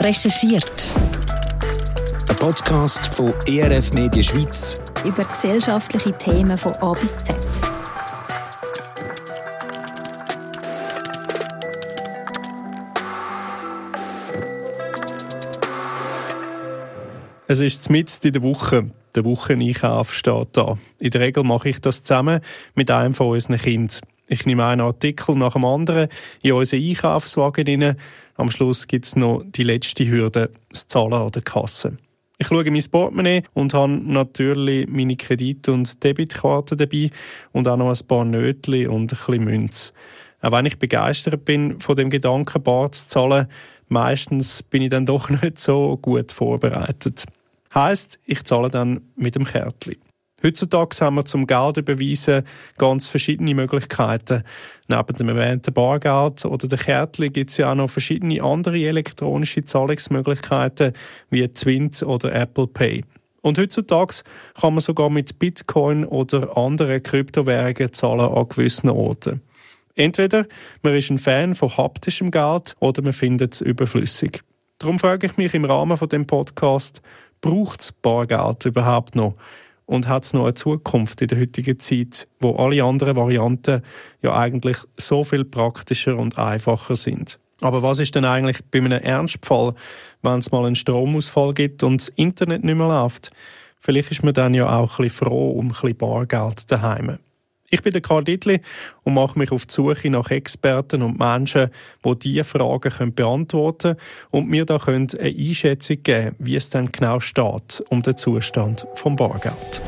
Recherchiert. Ein Podcast von ERF Media Schweiz über gesellschaftliche Themen von A bis Z. Es ist mitten in der Woche. Der Wocheneinkauf steht da. In der Regel mache ich das zusammen mit einem von unseren Kindern. Ich nehme einen Artikel nach dem anderen in unseren Einkaufswagen rein. Am Schluss gibt es noch die letzte Hürde, das Zahlen an der Kasse. Ich schaue mein Portemonnaie und habe natürlich meine Kredit- und Debitkarte dabei und auch noch ein paar Nötchen und ein bisschen Münze. Auch wenn ich begeistert bin von dem Gedanken, bar zu zahlen, meistens bin ich dann doch nicht so gut vorbereitet. Heißt, ich zahle dann mit dem Kärtchen. Heutzutage haben wir zum Geld überweisen ganz verschiedene Möglichkeiten. Neben dem erwähnten Bargeld oder der Kärtchen gibt es ja auch noch verschiedene andere elektronische Zahlungsmöglichkeiten wie Twint oder Apple Pay. Und heutzutage kann man sogar mit Bitcoin oder anderen Kryptowährungen zahlen an gewissen Orten. Entweder man ist ein Fan von haptischem Geld oder man findet es überflüssig. Darum frage ich mich im Rahmen von dem Podcast, braucht es Bargeld überhaupt noch? Und hat es noch eine Zukunft in der heutigen Zeit, wo alle anderen Varianten ja eigentlich so viel praktischer und einfacher sind? Aber was ist denn eigentlich bei einem Ernstfall, wenn es mal einen Stromausfall gibt und das Internet nicht mehr läuft? Vielleicht ist man dann ja auch ein bisschen froh um ein bisschen Bargeld daheim. Ich bin der Karl Dittli und mache mich auf die Suche nach Experten und Menschen, die diese Fragen beantworten können und mir da eine Einschätzung geben wie es dann genau steht um den Zustand vom Bargeld.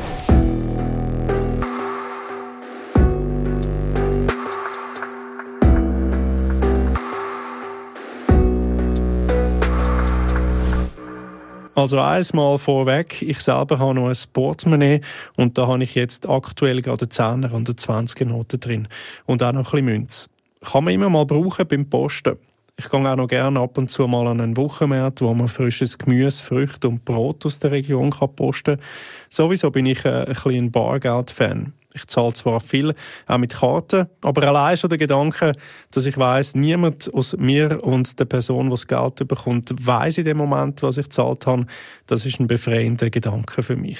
Also einmal vorweg, ich selber habe noch ein Portemonnaie und da habe ich jetzt aktuell gerade 10er und 20er Noten drin und auch noch ein bisschen Münze. Kann man immer mal brauchen beim Posten. Ich gehe auch noch gerne ab und zu mal an einen Wochenmarkt, wo man frisches Gemüse, Früchte und Brot aus der Region posten kann. Sowieso bin ich ein, ein bisschen Bargeld-Fan. Ich zahle zwar viel, auch mit Karten, aber allein schon der Gedanke, dass ich weiß, niemand aus mir und der Person, die das Geld bekommt, weiß in dem Moment, was ich gezahlt habe, das ist ein befreiender Gedanke für mich.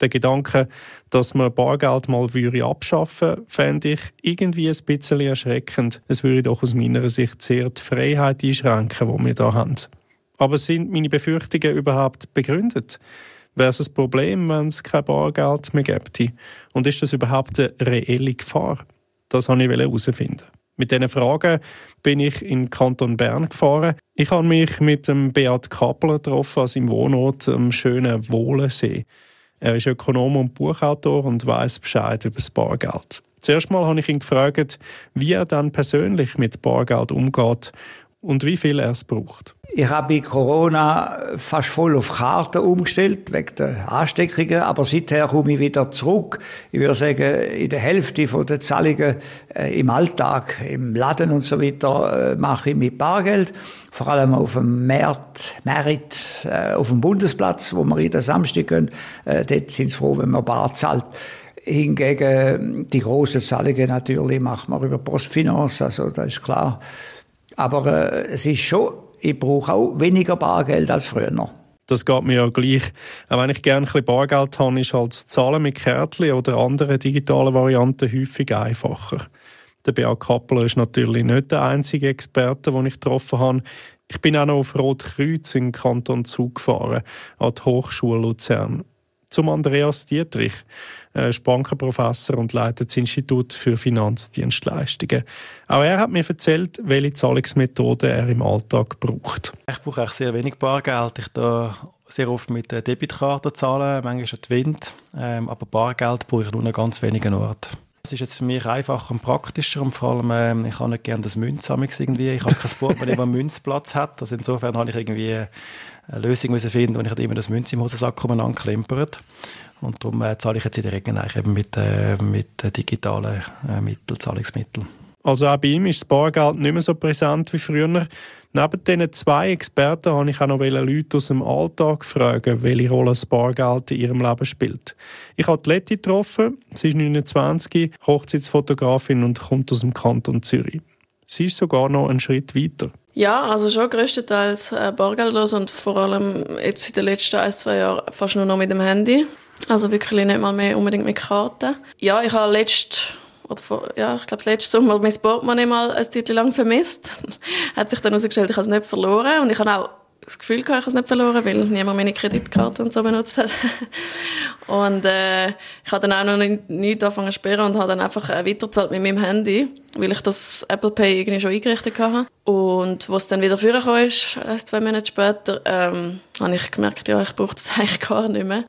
Der Gedanke, dass man Bargeld mal würde abschaffen fände ich irgendwie ein bisschen erschreckend. Es würde doch aus meiner Sicht sehr die Freiheit einschränken, die wir da haben. Aber sind meine Befürchtungen überhaupt begründet? Wäre es ein Problem, wenn es kein Bargeld mehr gäbe? Und ist das überhaupt eine reelle Gefahr? Das wollte ich herausfinden. Mit diesen Fragen bin ich in Kanton Bern gefahren. Ich habe mich mit dem Beat Kappler getroffen, an seinem Wohnort am schönen Wohlensee. Er ist Ökonom und Buchautor und weiß Bescheid über das Bargeld. Zuerst mal habe ich ihn gefragt, wie er dann persönlich mit Bargeld umgeht und wie viel er es braucht. Ich habe bei Corona fast voll auf Karten umgestellt, wegen der Ansteckungen, aber seither komme ich wieder zurück. Ich würde sagen, in der Hälfte der Zahlungen äh, im Alltag, im Laden und so weiter, äh, mache ich mit Bargeld. Vor allem auf dem Markt, Merit, äh, auf dem Bundesplatz, wo wir jeden Samstag gehen. Äh, dort sind sie froh, wenn man bar zahlt. Hingegen die grossen Zahlungen natürlich macht man über Postfinance, also das ist klar. Aber äh, es ist schon, ich brauche auch weniger Bargeld als früher. Das geht mir ja gleich. Auch wenn ich gerne ein bisschen Bargeld habe, ist halt das Zahlen mit Kärtchen oder anderen digitalen Varianten häufig einfacher. Der Beat Kappler ist natürlich nicht der einzige Experte, den ich getroffen habe. Ich bin auch noch auf Rotkreuz in Kanton Zug gefahren, an die Hochschule Luzern. Zum Andreas Dietrich. Er ist Bankenprofessor und leitet das Institut für Finanzdienstleistungen. Auch er hat mir erzählt, welche Zahlungsmethoden er im Alltag braucht. Ich brauche eigentlich sehr wenig Bargeld. Ich da sehr oft mit der Debitkarte zahlen, manchmal schon Wind. Ähm, aber Bargeld brauche ich nur an ganz wenigen Orten. Das ist jetzt für mich einfacher und praktischer und vor allem, ähm, ich habe nicht gerne das Münzsamix irgendwie. Ich habe kein Portemonnaie, das einen Münzplatz hat. Also insofern habe ich irgendwie eine Lösung müssen finden, wo ich halt immer das Münz im Hosensack umeinander klempert. Und darum äh, zahle ich jetzt in der Regel eigentlich eben mit, äh, mit digitalen äh, Mitteln, Zahlungsmitteln. Also auch bei ihm ist das Bargeld nicht mehr so präsent wie früher. Neben diesen zwei Experten habe ich auch noch Leute aus dem Alltag fragen, welche Rolle das Bargeld in ihrem Leben spielt. Ich habe Letty getroffen, sie ist 29, Hochzeitsfotografin und kommt aus dem Kanton Zürich. Sie ist sogar noch einen Schritt weiter. Ja, also schon größtenteils äh, bargeldlos und vor allem jetzt in den letzten ein, zwei Jahren fast nur noch mit dem Handy. Also wirklich nicht mal mehr unbedingt mit Karten. Ja, ich habe letzt oder vor, ja, ich glaube, letztes Sommer mein Portemonnaie mal ein Zeit lang vermisst. Hat sich dann herausgestellt, ich habe es nicht verloren und ich habe auch das Gefühl gehabt, ich habe es nicht verloren, weil niemand meine Kreditkarte und so benutzt hat. und äh, ich habe dann auch noch nicht, nicht angefangen zu sperren und habe dann einfach äh, weiterzahlt mit meinem Handy, weil ich das Apple Pay irgendwie schon eingerichtet hatte. Und was dann wieder vorgekommen ist, zwei Monate später, ähm, habe ich gemerkt, ja, ich brauche das eigentlich gar nicht mehr.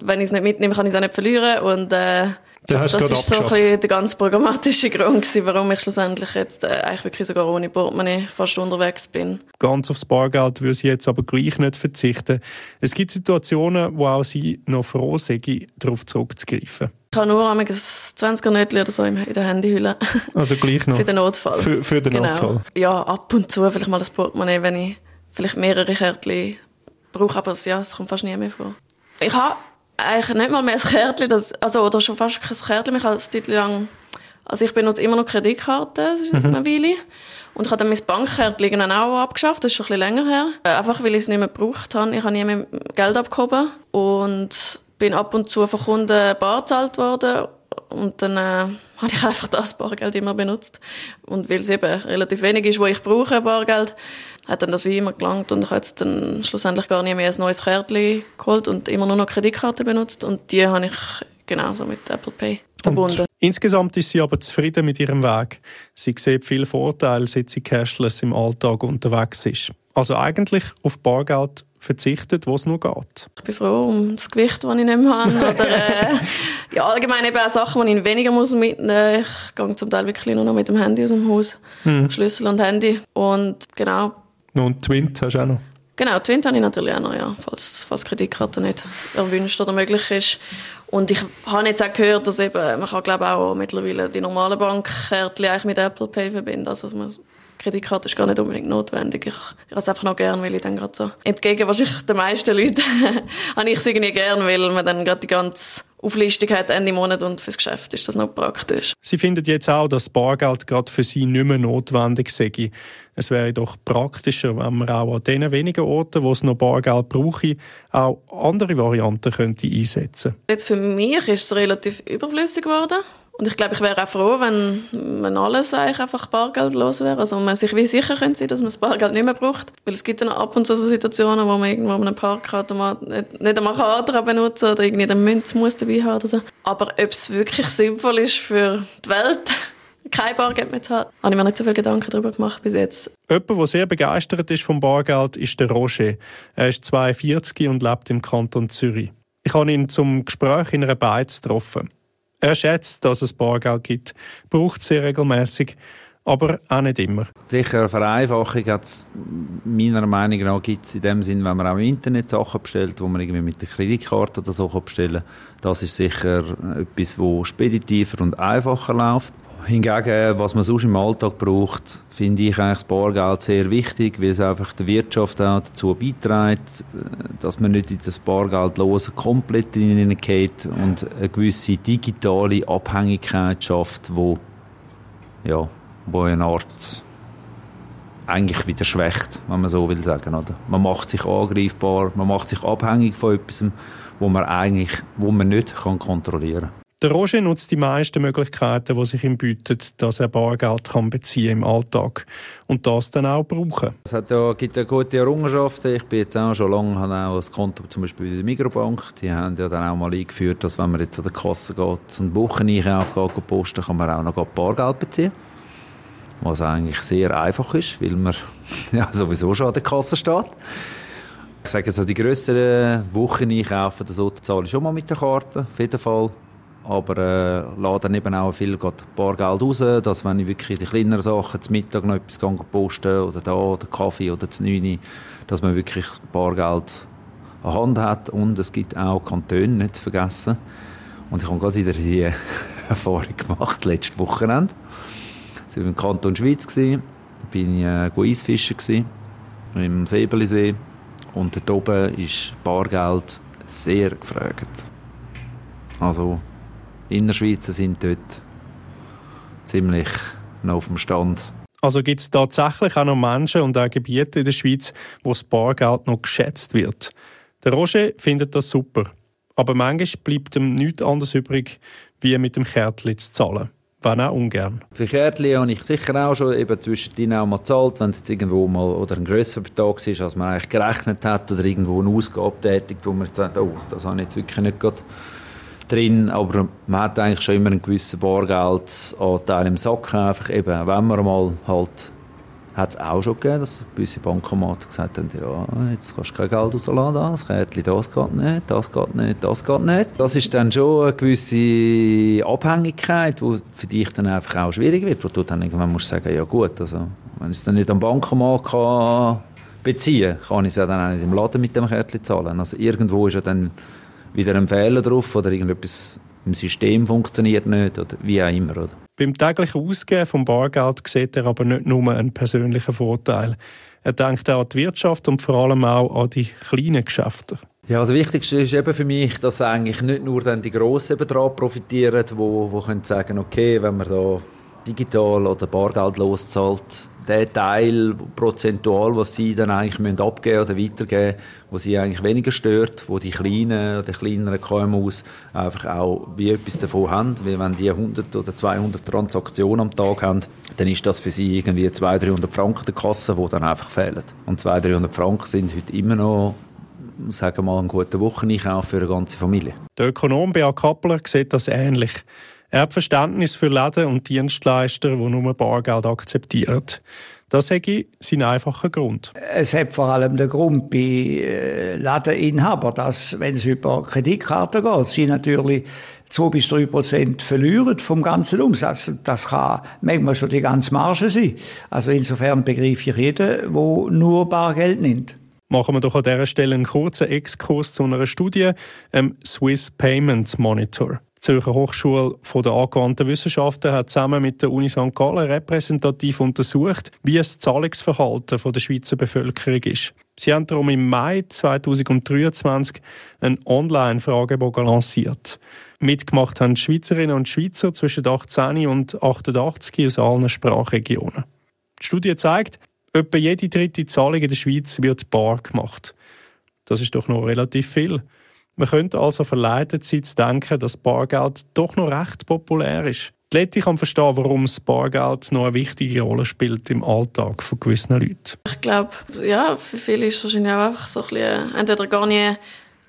Wenn ich es nicht mitnehme, kann ich es auch nicht verlieren und äh, das ist so ein bisschen der ganz programmatische Grund gewesen, warum ich schlussendlich jetzt äh, eigentlich wirklich sogar ohne Portemonnaie fast unterwegs bin. Ganz aufs Bargeld würde sie jetzt aber gleich nicht verzichten. Es gibt Situationen, wo auch sie noch froh sind, darauf zurückzugreifen. Ich habe nur ein 20er Nötchen oder so in der Handyhülle. Also gleich noch? für den Notfall. Für, für den genau. Notfall? Ja, ab und zu vielleicht mal das Portemonnaie, wenn ich vielleicht mehrere Kärtchen brauche, aber ja, es kommt fast nie mehr vor. Ich habe eigentlich nicht mal mehr ein Kärtchen, das, also, oder schon fast kein Kärtchen. Ich habe ein lang, also ich benutze immer noch Kreditkarten, mhm. eine Weile. Und ich habe dann mein Bankkärtchen dann auch abgeschafft, das ist schon ein bisschen länger her. Äh, einfach, weil ich es nicht mehr gebraucht habe. Ich habe nie mehr Geld abgehoben und bin ab und zu von Kunden bar gezahlt worden. Und dann äh, habe ich einfach das Bargeld immer benutzt. Und weil es eben relativ wenig ist, wo ich brauche, Bargeld, hat dann das wie immer gelangt und ich habe jetzt dann schlussendlich gar nicht mehr ein neues Kärtchen geholt und immer nur noch Kreditkarte benutzt und die habe ich genauso mit Apple Pay verbunden. Und insgesamt ist sie aber zufrieden mit ihrem Weg. Sie sieht viele Vorteile, seit sie cashless im Alltag unterwegs ist. Also eigentlich auf Bargeld verzichtet, wo es nur geht. Ich bin froh um das Gewicht, das ich nicht mehr habe. Oder äh, ja, allgemein eben auch Sachen, die ich weniger muss mitnehmen muss. Ich gehe zum Teil wirklich nur noch mit dem Handy aus dem Haus. Hm. Schlüssel und Handy. Und genau, und Twint hast du auch noch? Genau, Twint habe ich natürlich auch noch, ja, falls, falls Kreditkarte nicht erwünscht oder möglich ist. Und ich habe jetzt auch gehört, dass eben, man kann glaube auch mittlerweile die normalen Bankkärtchen eigentlich mit Apple Pay verbinden. Also man, Kreditkarte ist gar nicht unbedingt notwendig. Ich, ich habe es einfach noch gern, weil ich dann gerade so entgegen wahrscheinlich den meisten Leuten habe ich es irgendwie gern, weil man dann gerade die ganze Auflistung hat Ende Monat und fürs Geschäft ist das noch praktisch. Sie findet jetzt auch, dass Bargeld gerade für Sie nicht mehr notwendig sei. Es wäre doch praktischer, wenn man auch an den wenigen Orten, wo es noch Bargeld brauche, auch andere Varianten könnte einsetzen Jetzt für mich ist es relativ überflüssig geworden. Und ich glaube, ich wäre auch froh, wenn, wenn alles eigentlich einfach bargeldlos wäre. Also man sich wie sicher könnte sein, dass man das Bargeld nicht mehr braucht. Weil es gibt dann ab und zu so Situationen, wo man irgendwo an einem Parkautomat nicht, nicht einmal Karte benutzen oder irgendwie den Münz muss dabei haben oder so. Aber ob es wirklich sinnvoll ist für die Welt, kein Bargeld mehr zu haben, habe ich mir nicht so viele Gedanken darüber gemacht bis jetzt. Jemand, der sehr begeistert ist vom Bargeld, ist der Roger. Er ist 42 und lebt im Kanton Zürich. Ich habe ihn zum Gespräch in einer Beiz getroffen. Er schätzt, dass es Bargeld gibt, braucht sehr regelmäßig, aber auch nicht immer. Sicher eine Vereinfachung hat meiner Meinung nach gibt es in dem Sinn, wenn man auch im Internet Sachen bestellt, wo man irgendwie mit der Kreditkarte oder so bestellen kann. Das ist sicher etwas, wo speditiver und einfacher läuft. Hingegen, was man sonst im Alltag braucht, finde ich eigentlich das Bargeld sehr wichtig, weil es einfach der Wirtschaft auch dazu beiträgt, dass man nicht in das Bargeld los komplett hineingeht und eine gewisse digitale Abhängigkeit schafft, wo, ja, wo eine Art eigentlich wieder schwächt, wenn man so will sagen. Oder? Man macht sich angreifbar, man macht sich abhängig von etwas, wo man eigentlich, wo man nicht kann kontrollieren kann. Der Roger nutzt die meisten Möglichkeiten, die sich ihm bieten, dass er Bargeld kann beziehen im Alltag und das dann auch brauchen. Es hat ja, gibt ja gute Errungenschaften. Ich bin jetzt auch schon lange habe auch ein Konto zum Beispiel bei der Migrobank. Die haben ja dann auch mal eingeführt, dass wenn man jetzt an der Kasse geht und Wocheneinkauf geht, posten, kann man auch noch Bargeld beziehen. Was eigentlich sehr einfach ist, weil man ja, sowieso schon an der Kasse steht. Ich sage so, die grösseren Wocheneinkaufen, so zahle ich schon mal mit der Karte, auf jeden Fall aber äh, lade dann eben auch viel Bargeld raus, dass wenn ich wirklich die kleineren Sachen zum Mittag noch etwas posten oder da oder Kaffee oder zu 9, dass man wirklich Bargeld an Hand hat und es gibt auch Kantone, nicht zu vergessen. Und ich habe gerade wieder die Erfahrung gemacht, letztes Wochenende. Ich war im Kanton Schweiz, gewesen, bin ich äh, Eisfischen gewesen, im Säbelisee und dort oben ist Bargeld sehr gefragt. Also Innerschweizer sind dort ziemlich noch auf dem Stand. Also gibt es tatsächlich auch noch Menschen und auch Gebiete in der Schweiz, wo das Bargeld noch geschätzt wird. Der Roger findet das super. Aber manchmal bleibt ihm nichts anderes übrig, wie mit dem Kärtchen zu zahlen. Wenn auch ungern. Für Kärtchen habe ich sicher auch schon eben zwischendrin auch mal gezahlt, wenn es irgendwo mal oder ein grösserer Betrag ist, als man eigentlich gerechnet hat oder irgendwo eine Ausgabe tätigt, wo man sagt, oh, das habe ich jetzt wirklich nicht gerade drin, aber man hat eigentlich schon immer einen gewissen Bargeldanteil im Sack, einfach eben, wenn man mal halt hat es auch schon gegeben, dass gewisse Bankomaten gesagt haben, ja, jetzt kannst du kein Geld rausladen, das Kärtchen, das geht nicht, das geht nicht, das geht nicht. Das ist dann schon eine gewisse Abhängigkeit, die für dich dann einfach auch schwierig wird, wo du dann irgendwann musst sagen, ja gut, also, wenn ich es dann nicht am Bankomat kann beziehen kann, ich es ja dann auch nicht im Laden mit dem Kärtchen zahlen. Also irgendwo ist ja dann wieder ein Fehler drauf oder irgendetwas im System funktioniert nicht oder wie auch immer. Oder? Beim täglichen Ausgeben vom Bargeld sieht er aber nicht nur einen persönlichen Vorteil. Er denkt auch an die Wirtschaft und vor allem auch an die kleinen Geschäfte. Ja, also das Wichtigste ist eben für mich, dass eigentlich nicht nur dann die Grossen daran profitieren, die, die können sagen, okay, wenn man da digital oder Bargeld loszahlt, der Teil prozentual, was sie dann eigentlich müssen abgeben oder weitergeben, wo sie eigentlich weniger stört, wo die kleinen oder kleineren KMUs einfach auch wie etwas davon haben, weil wenn die 100 oder 200 Transaktionen am Tag haben, dann ist das für sie irgendwie 200, 300 Franken der Kasse, die dann einfach fehlen. Und 200, 300 Franken sind heute immer noch sagen wir mal, einen guten Wocheneinkauf für eine ganze Familie. Der Ökonom Beat Kappler sieht das ähnlich. Er hat Verständnis für Läden und Dienstleister, die nur Bargeld akzeptieren. Das ich sein einfacher Grund. Es hat vor allem den Grund bei äh, Ladeninhabern, dass, wenn es über Kreditkarten geht, sie natürlich 2 bis 3 Prozent verlieren vom ganzen Umsatz. Das kann manchmal schon die ganze Marge sein. Also insofern begreife ich jeden, der nur Bargeld nimmt. Machen wir doch an dieser Stelle einen kurzen Exkurs zu einer Studie, einem Swiss Payment Monitor. Zürcher Hochschule der angewandten Wissenschaften hat zusammen mit der Uni St. Gallen repräsentativ untersucht, wie das Zahlungsverhalten der Schweizer Bevölkerung ist. Sie haben darum im Mai 2023 einen Online-Fragebogen lanciert. Mitgemacht haben Schweizerinnen und Schweizer zwischen 18 und 88 aus allen Sprachregionen. Die Studie zeigt, etwa jede dritte Zahlung in der Schweiz wird bar gemacht. Das ist doch noch relativ viel. Man könnte also verleitet sein, zu denken, dass Bargeld doch noch recht populär ist. Die Leute kann verstehen, warum das Bargeld noch eine wichtige Rolle spielt im Alltag von gewissen Leuten. Ich glaube, ja, für viele ist es wahrscheinlich auch einfach so ein bisschen, entweder gar nicht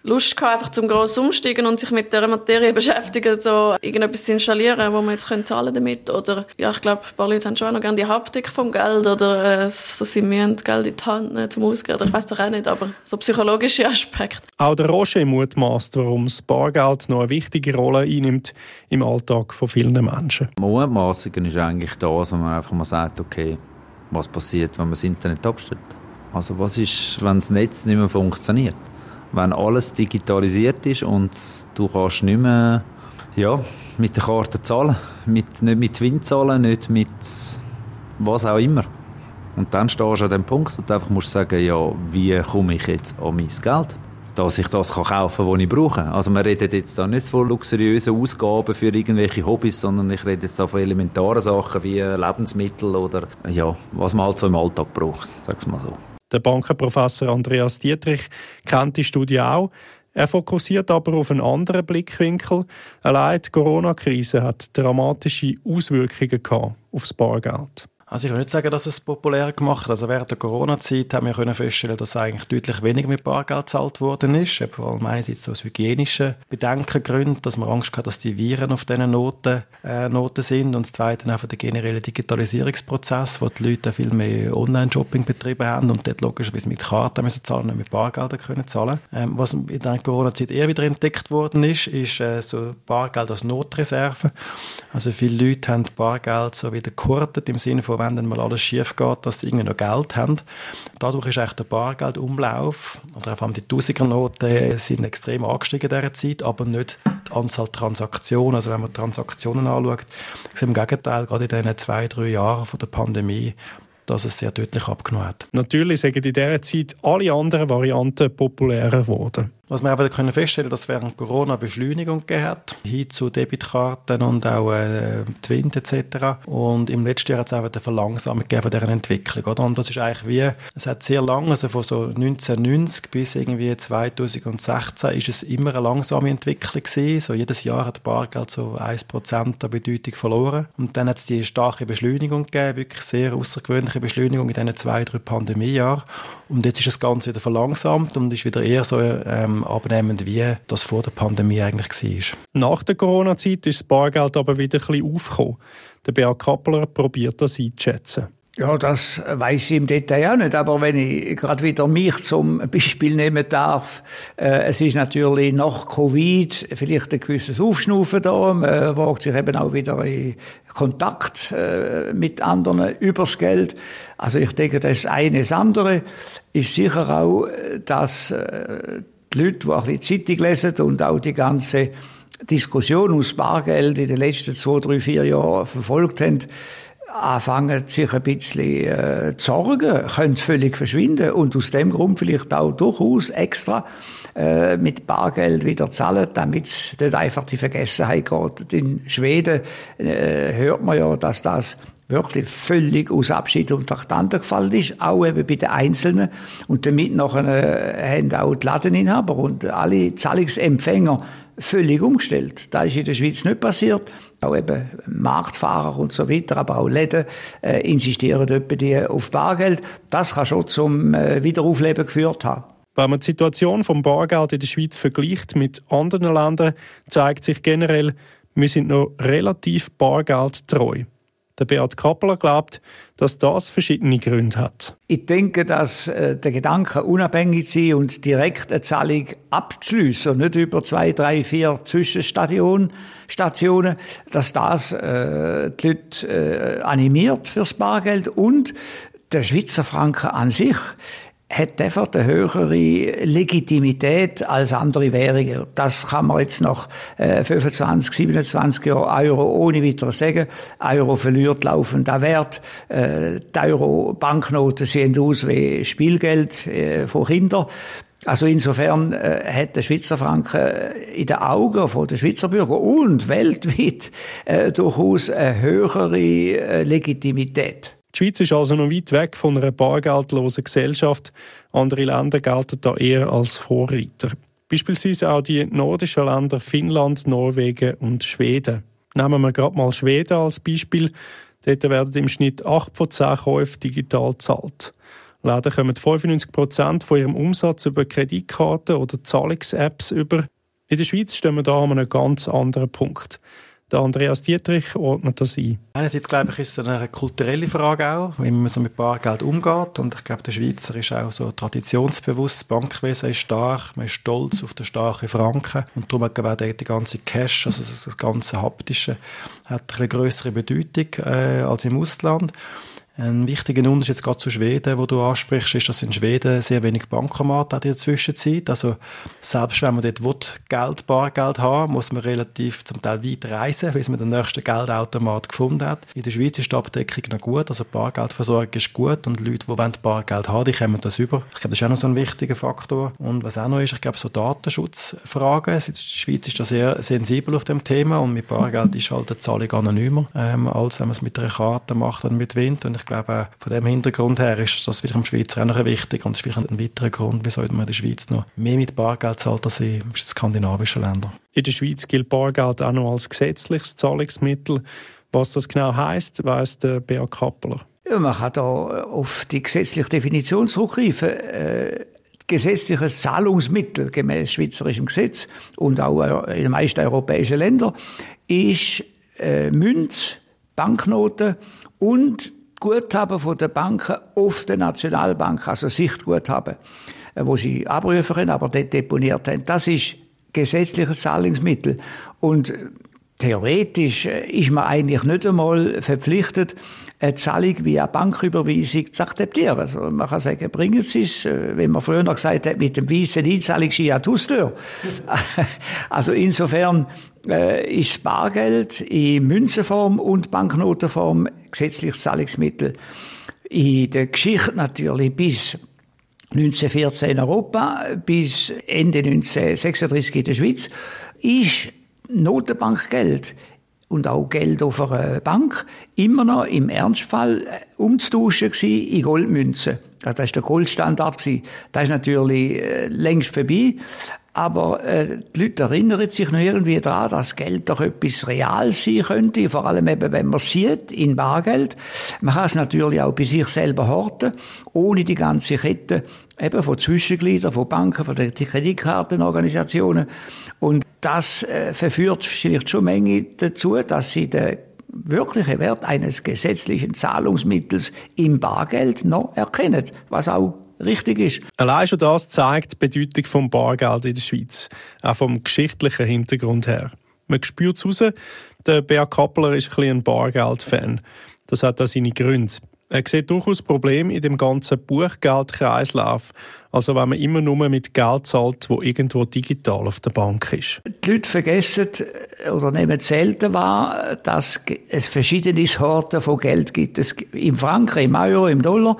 Lust gehabt, einfach zum gross umsteigen und sich mit der Materie beschäftigen, so irgendetwas zu installieren, wo man jetzt können zahlen damit oder ja, ich glaube, ein paar Leute haben schon auch noch gerne die Haptik vom Geld oder äh, dass sie müssen Geld in die Hand nehmen zum Ausgeben oder ich weiß doch auch nicht, aber so psychologische Aspekte. Auch der Roger mutmaßt, warum das Bargeld noch eine wichtige Rolle einnimmt im Alltag von vielen Menschen. Mutmaßungen ist eigentlich das, wo man einfach mal sagt, okay, was passiert, wenn man das Internet abstellt? Also was ist, wenn das Netz nicht mehr funktioniert? Wenn alles digitalisiert ist und du kannst nicht mehr ja, mit der Karte zahlen, mit, nicht mit Wind zahlen, nicht mit was auch immer. Und dann stehst du an dem Punkt und einfach musst sagen, ja, wie komme ich jetzt an mein Geld? Dass ich das kann kaufen kann, was ich brauche. Also man redet jetzt da nicht von luxuriösen Ausgaben für irgendwelche Hobbys, sondern ich rede jetzt da von elementaren Sachen wie Lebensmittel oder ja, was man halt so im Alltag braucht, sag's mal so. Der Bankenprofessor Andreas Dietrich kennt die Studie auch. Er fokussiert aber auf einen anderen Blickwinkel. Allein die Corona-Krise hat dramatische Auswirkungen gehabt das Bargeld. Also ich will nicht sagen, dass es populär gemacht hat. Also während der Corona-Zeit haben wir können feststellen, dass eigentlich deutlich weniger mit Bargeld gezahlt worden ist. Vor allem einerseits aus hygienischen Bedenkengründen, dass man Angst hat, dass die Viren auf diesen Noten, äh, Noten sind. Und das Zweite einfach der generelle Digitalisierungsprozess, wo die Leute viel mehr Online-Shopping betrieben haben und dort logischerweise mit Karten müssen zahlen und mit Bargeld können zahlen. Ähm, was in der Corona-Zeit eher wieder entdeckt worden ist, ist äh, so Bargeld als Notreserve. Also viele Leute haben Bargeld so wieder gehortet im Sinne von, wenn dann mal alles schief geht, dass sie irgendwie noch Geld haben. Dadurch ist eigentlich der Bargeldumlauf oder vor allem die Tausigernoten sind extrem angestiegen in dieser Zeit, aber nicht die Anzahl Transaktionen. Also wenn man Transaktionen anschaut, wir im Gegenteil, gerade in diesen zwei, drei Jahren von der Pandemie, dass es sehr deutlich abgenommen hat. Natürlich sind in dieser Zeit alle anderen Varianten populärer geworden. Was wir auch wieder feststellen dass während Corona Beschleunigung gegeben hat, hin zu Debitkarten und auch äh, Twint etc. Und im letzten Jahr hat es auch eine Verlangsamung gegeben von dieser Entwicklung. Oder? Und das ist eigentlich wie, es hat sehr lange, also von so 1990 bis irgendwie 2016 ist es immer eine langsame Entwicklung gewesen. So jedes Jahr hat Bargeld so 1% der Bedeutung verloren. Und dann hat es die starke Beschleunigung gegeben, wirklich sehr außergewöhnliche Beschleunigung in diesen zwei, drei Pandemiejahren. Und jetzt ist das Ganze wieder verlangsamt und ist wieder eher so ähm, abnehmend, wie das vor der Pandemie eigentlich war. Nach der Corona-Zeit ist das Bargeld aber wieder ein bisschen aufgekommen. Der Beat Kappler probiert das einzuschätzen. Ja, das weiß ich im Detail auch nicht, aber wenn ich gerade wieder mich zum Beispiel nehmen darf, äh, es ist natürlich nach Covid vielleicht ein gewisses Aufschnaufen da, man wagt sich eben auch wieder in Kontakt äh, mit anderen übers Geld. Also ich denke, das eine. Das andere ist sicher auch, dass äh, die Leute, die ein bisschen Zeitung lesen und auch die ganze Diskussion ums Bargeld in den letzten zwei, drei, vier Jahren verfolgt haben, anfangen, sich ein bisschen äh, zu sorgen, können völlig verschwinden und aus dem Grund vielleicht auch durchaus extra äh, mit Bargeld wieder zahlen, damit es nicht einfach die Vergessenheit geht. In Schweden äh, hört man ja, dass das wirklich völlig aus Abschied und Traktanten gefallen ist, auch eben bei den Einzelnen. Und damit nachher äh, haben auch die Ladeninhaber und alle Zahlungsempfänger völlig umgestellt. Das ist in der Schweiz nicht passiert. Auch eben Marktfahrer und so weiter, aber auch Läden äh, insistieren etwa die auf Bargeld. Das kann schon zum äh, Wiederaufleben geführt haben. Wenn man die Situation vom Bargeld in der Schweiz vergleicht mit anderen Ländern, zeigt sich generell, wir sind noch relativ bargeldtreu. Der Beat Kappler glaubt, dass das verschiedene Gründe hat. Ich denke, dass äh, der Gedanke, unabhängig zu sein und direkt eine Zahlung abzuschliessen und nicht über zwei, drei, vier Zwischenstationen, Stationen, dass das äh, die Leute äh, animiert fürs Bargeld und der Schweizer Franken an sich hat einfach eine höhere Legitimität als andere Währungen. Das kann man jetzt nach äh, 25, 27 Jahren Euro ohne weiteres sagen. Euro verliert laufend an Wert. Äh, die Euro-Banknoten sehen aus wie Spielgeld äh, von Kindern. Also insofern äh, hat der Schweizer Franken in den Augen der Schweizer Bürger und weltweit äh, durchaus eine höhere äh, Legitimität. Die Schweiz ist also noch weit weg von einer bargeldlosen Gesellschaft. Andere Länder gelten da eher als Vorreiter. Beispielsweise auch die nordischen Länder Finnland, Norwegen und Schweden. Nehmen wir gerade mal Schweden als Beispiel. Dort werden im Schnitt 8 von 10 Käufen digital gezahlt. Läden kommen 95 Prozent von ihrem Umsatz über Kreditkarten oder Zahlungs-Apps über. In der Schweiz stehen wir da an einem ganz anderen Punkt. Der Andreas Dietrich ordnet das ein. Einerseits glaube ich, ist es eine kulturelle Frage auch, wie man so mit Bargeld umgeht. Und ich glaube, der Schweizer ist auch so traditionsbewusst. Das Bankwesen ist stark, man ist stolz auf den starken Franken. Und darum hat auch die ganze Cash, also das ganze Haptische, hat eine größere Bedeutung äh, als im Ausland. Ein wichtiger Unterschied jetzt gerade zu Schweden, wo du ansprichst, ist, dass in Schweden sehr wenig Bankomat hat in der Zwischenzeit. Also selbst wenn man dort will, Geld, Bargeld haben, muss man relativ zum Teil weit reisen, bis man den nächsten Geldautomat gefunden hat. In der Schweiz ist die Abdeckung noch gut, also Bargeldversorgung ist gut und Leute, die Bargeld haben, die kommen das über. Ich glaube, das ist auch noch so ein wichtiger Faktor. Und was auch noch ist, ich glaube, so Datenschutzfragen. Der Schweiz ist da sehr sensibel auf dem Thema und mit Bargeld ist halt die Zahlung anonymer, ähm, als wenn man es mit einer Karte macht oder mit Wind. Und ich glaube, von dem Hintergrund her ist das im Schweizer auch noch wichtig und ist vielleicht ein weiterer Grund, wieso man in der Schweiz noch mehr mit Bargeld zahlt als in skandinavischen Ländern. In der Schweiz gilt Bargeld auch noch als gesetzliches Zahlungsmittel. Was das genau heisst, weiss der Beat Kappeler. Ja, man kann da auf die gesetzliche Definition zurückgreifen. Äh gesetzliches Zahlungsmittel gemäß schweizerischem Gesetz und auch in den meisten europäischen Ländern ist äh, Münz, Banknoten und Guthaben von der Banken auf der Nationalbank, also Sichtguthaben, äh, wo sie abrufen können, aber dort deponiert haben. Das ist gesetzliches Zahlungsmittel. Und äh, theoretisch äh, ist man eigentlich nicht einmal verpflichtet, eine Zahlung wie eine Banküberweisung zu akzeptieren. Also man kann sagen, bringen Sie es, wenn man früher noch gesagt hat, mit dem weißen Einzahlungsschein an also insofern äh, ist Bargeld in Münzenform und Banknotenform gesetzliches Zahlungsmittel. In der Geschichte natürlich bis 1914 in Europa bis Ende 1936 in der Schweiz, ist Notenbankgeld und auch Geld auf einer Bank immer noch im Ernstfall umzutauschen in Goldmünzen. Das war der Goldstandard. Das ist natürlich äh, längst vorbei. Aber äh, die Leute erinnern sich noch irgendwie daran, dass Geld doch etwas real sein könnte, vor allem eben, wenn man sieht, in Bargeld. Man kann es natürlich auch bei sich selber horten, ohne die ganze Kette eben von Zwischengliedern, von Banken, von Kreditkartenorganisationen. Und das äh, verführt vielleicht schon Menge dazu, dass sie den wirklichen Wert eines gesetzlichen Zahlungsmittels im Bargeld noch erkennen, was auch richtig ist. Allein schon das zeigt die Bedeutung vom Bargeld in der Schweiz, auch vom geschichtlichen Hintergrund her. Man spürt es raus, der Bär Kappler ist ein, bisschen ein Bargeld-Fan. Das hat auch seine Gründe. Er sieht durchaus Probleme in dem ganzen Buchgeldkreislauf. Also wenn man immer nur mit Geld zahlt, wo irgendwo digital auf der Bank ist. Die Leute vergessen oder nehmen selten wahr, dass es verschiedene Sorten von Geld gibt. Es gibt im Franken, im Euro, im Dollar.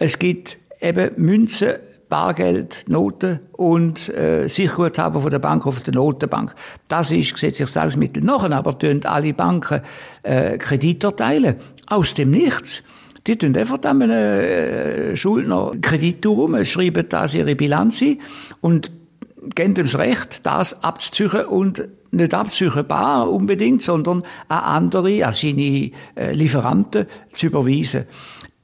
Es gibt eben Münzen, Bargeld, Noten und äh, Sicherguthaben von der Bank auf der Notenbank. Das ist gesetzliches Zahlungsmittel. Nachher aber tun alle Banken äh, Kredite erteilen. Aus dem Nichts. Die tun einfach dann einem äh, Schuldner Kredit rum, schreiben das ihre Bilanz ein und geben ihm das Recht, das abzuziehen und nicht abzuziehen bar unbedingt, sondern an andere, an seine äh, Lieferanten zu überweisen.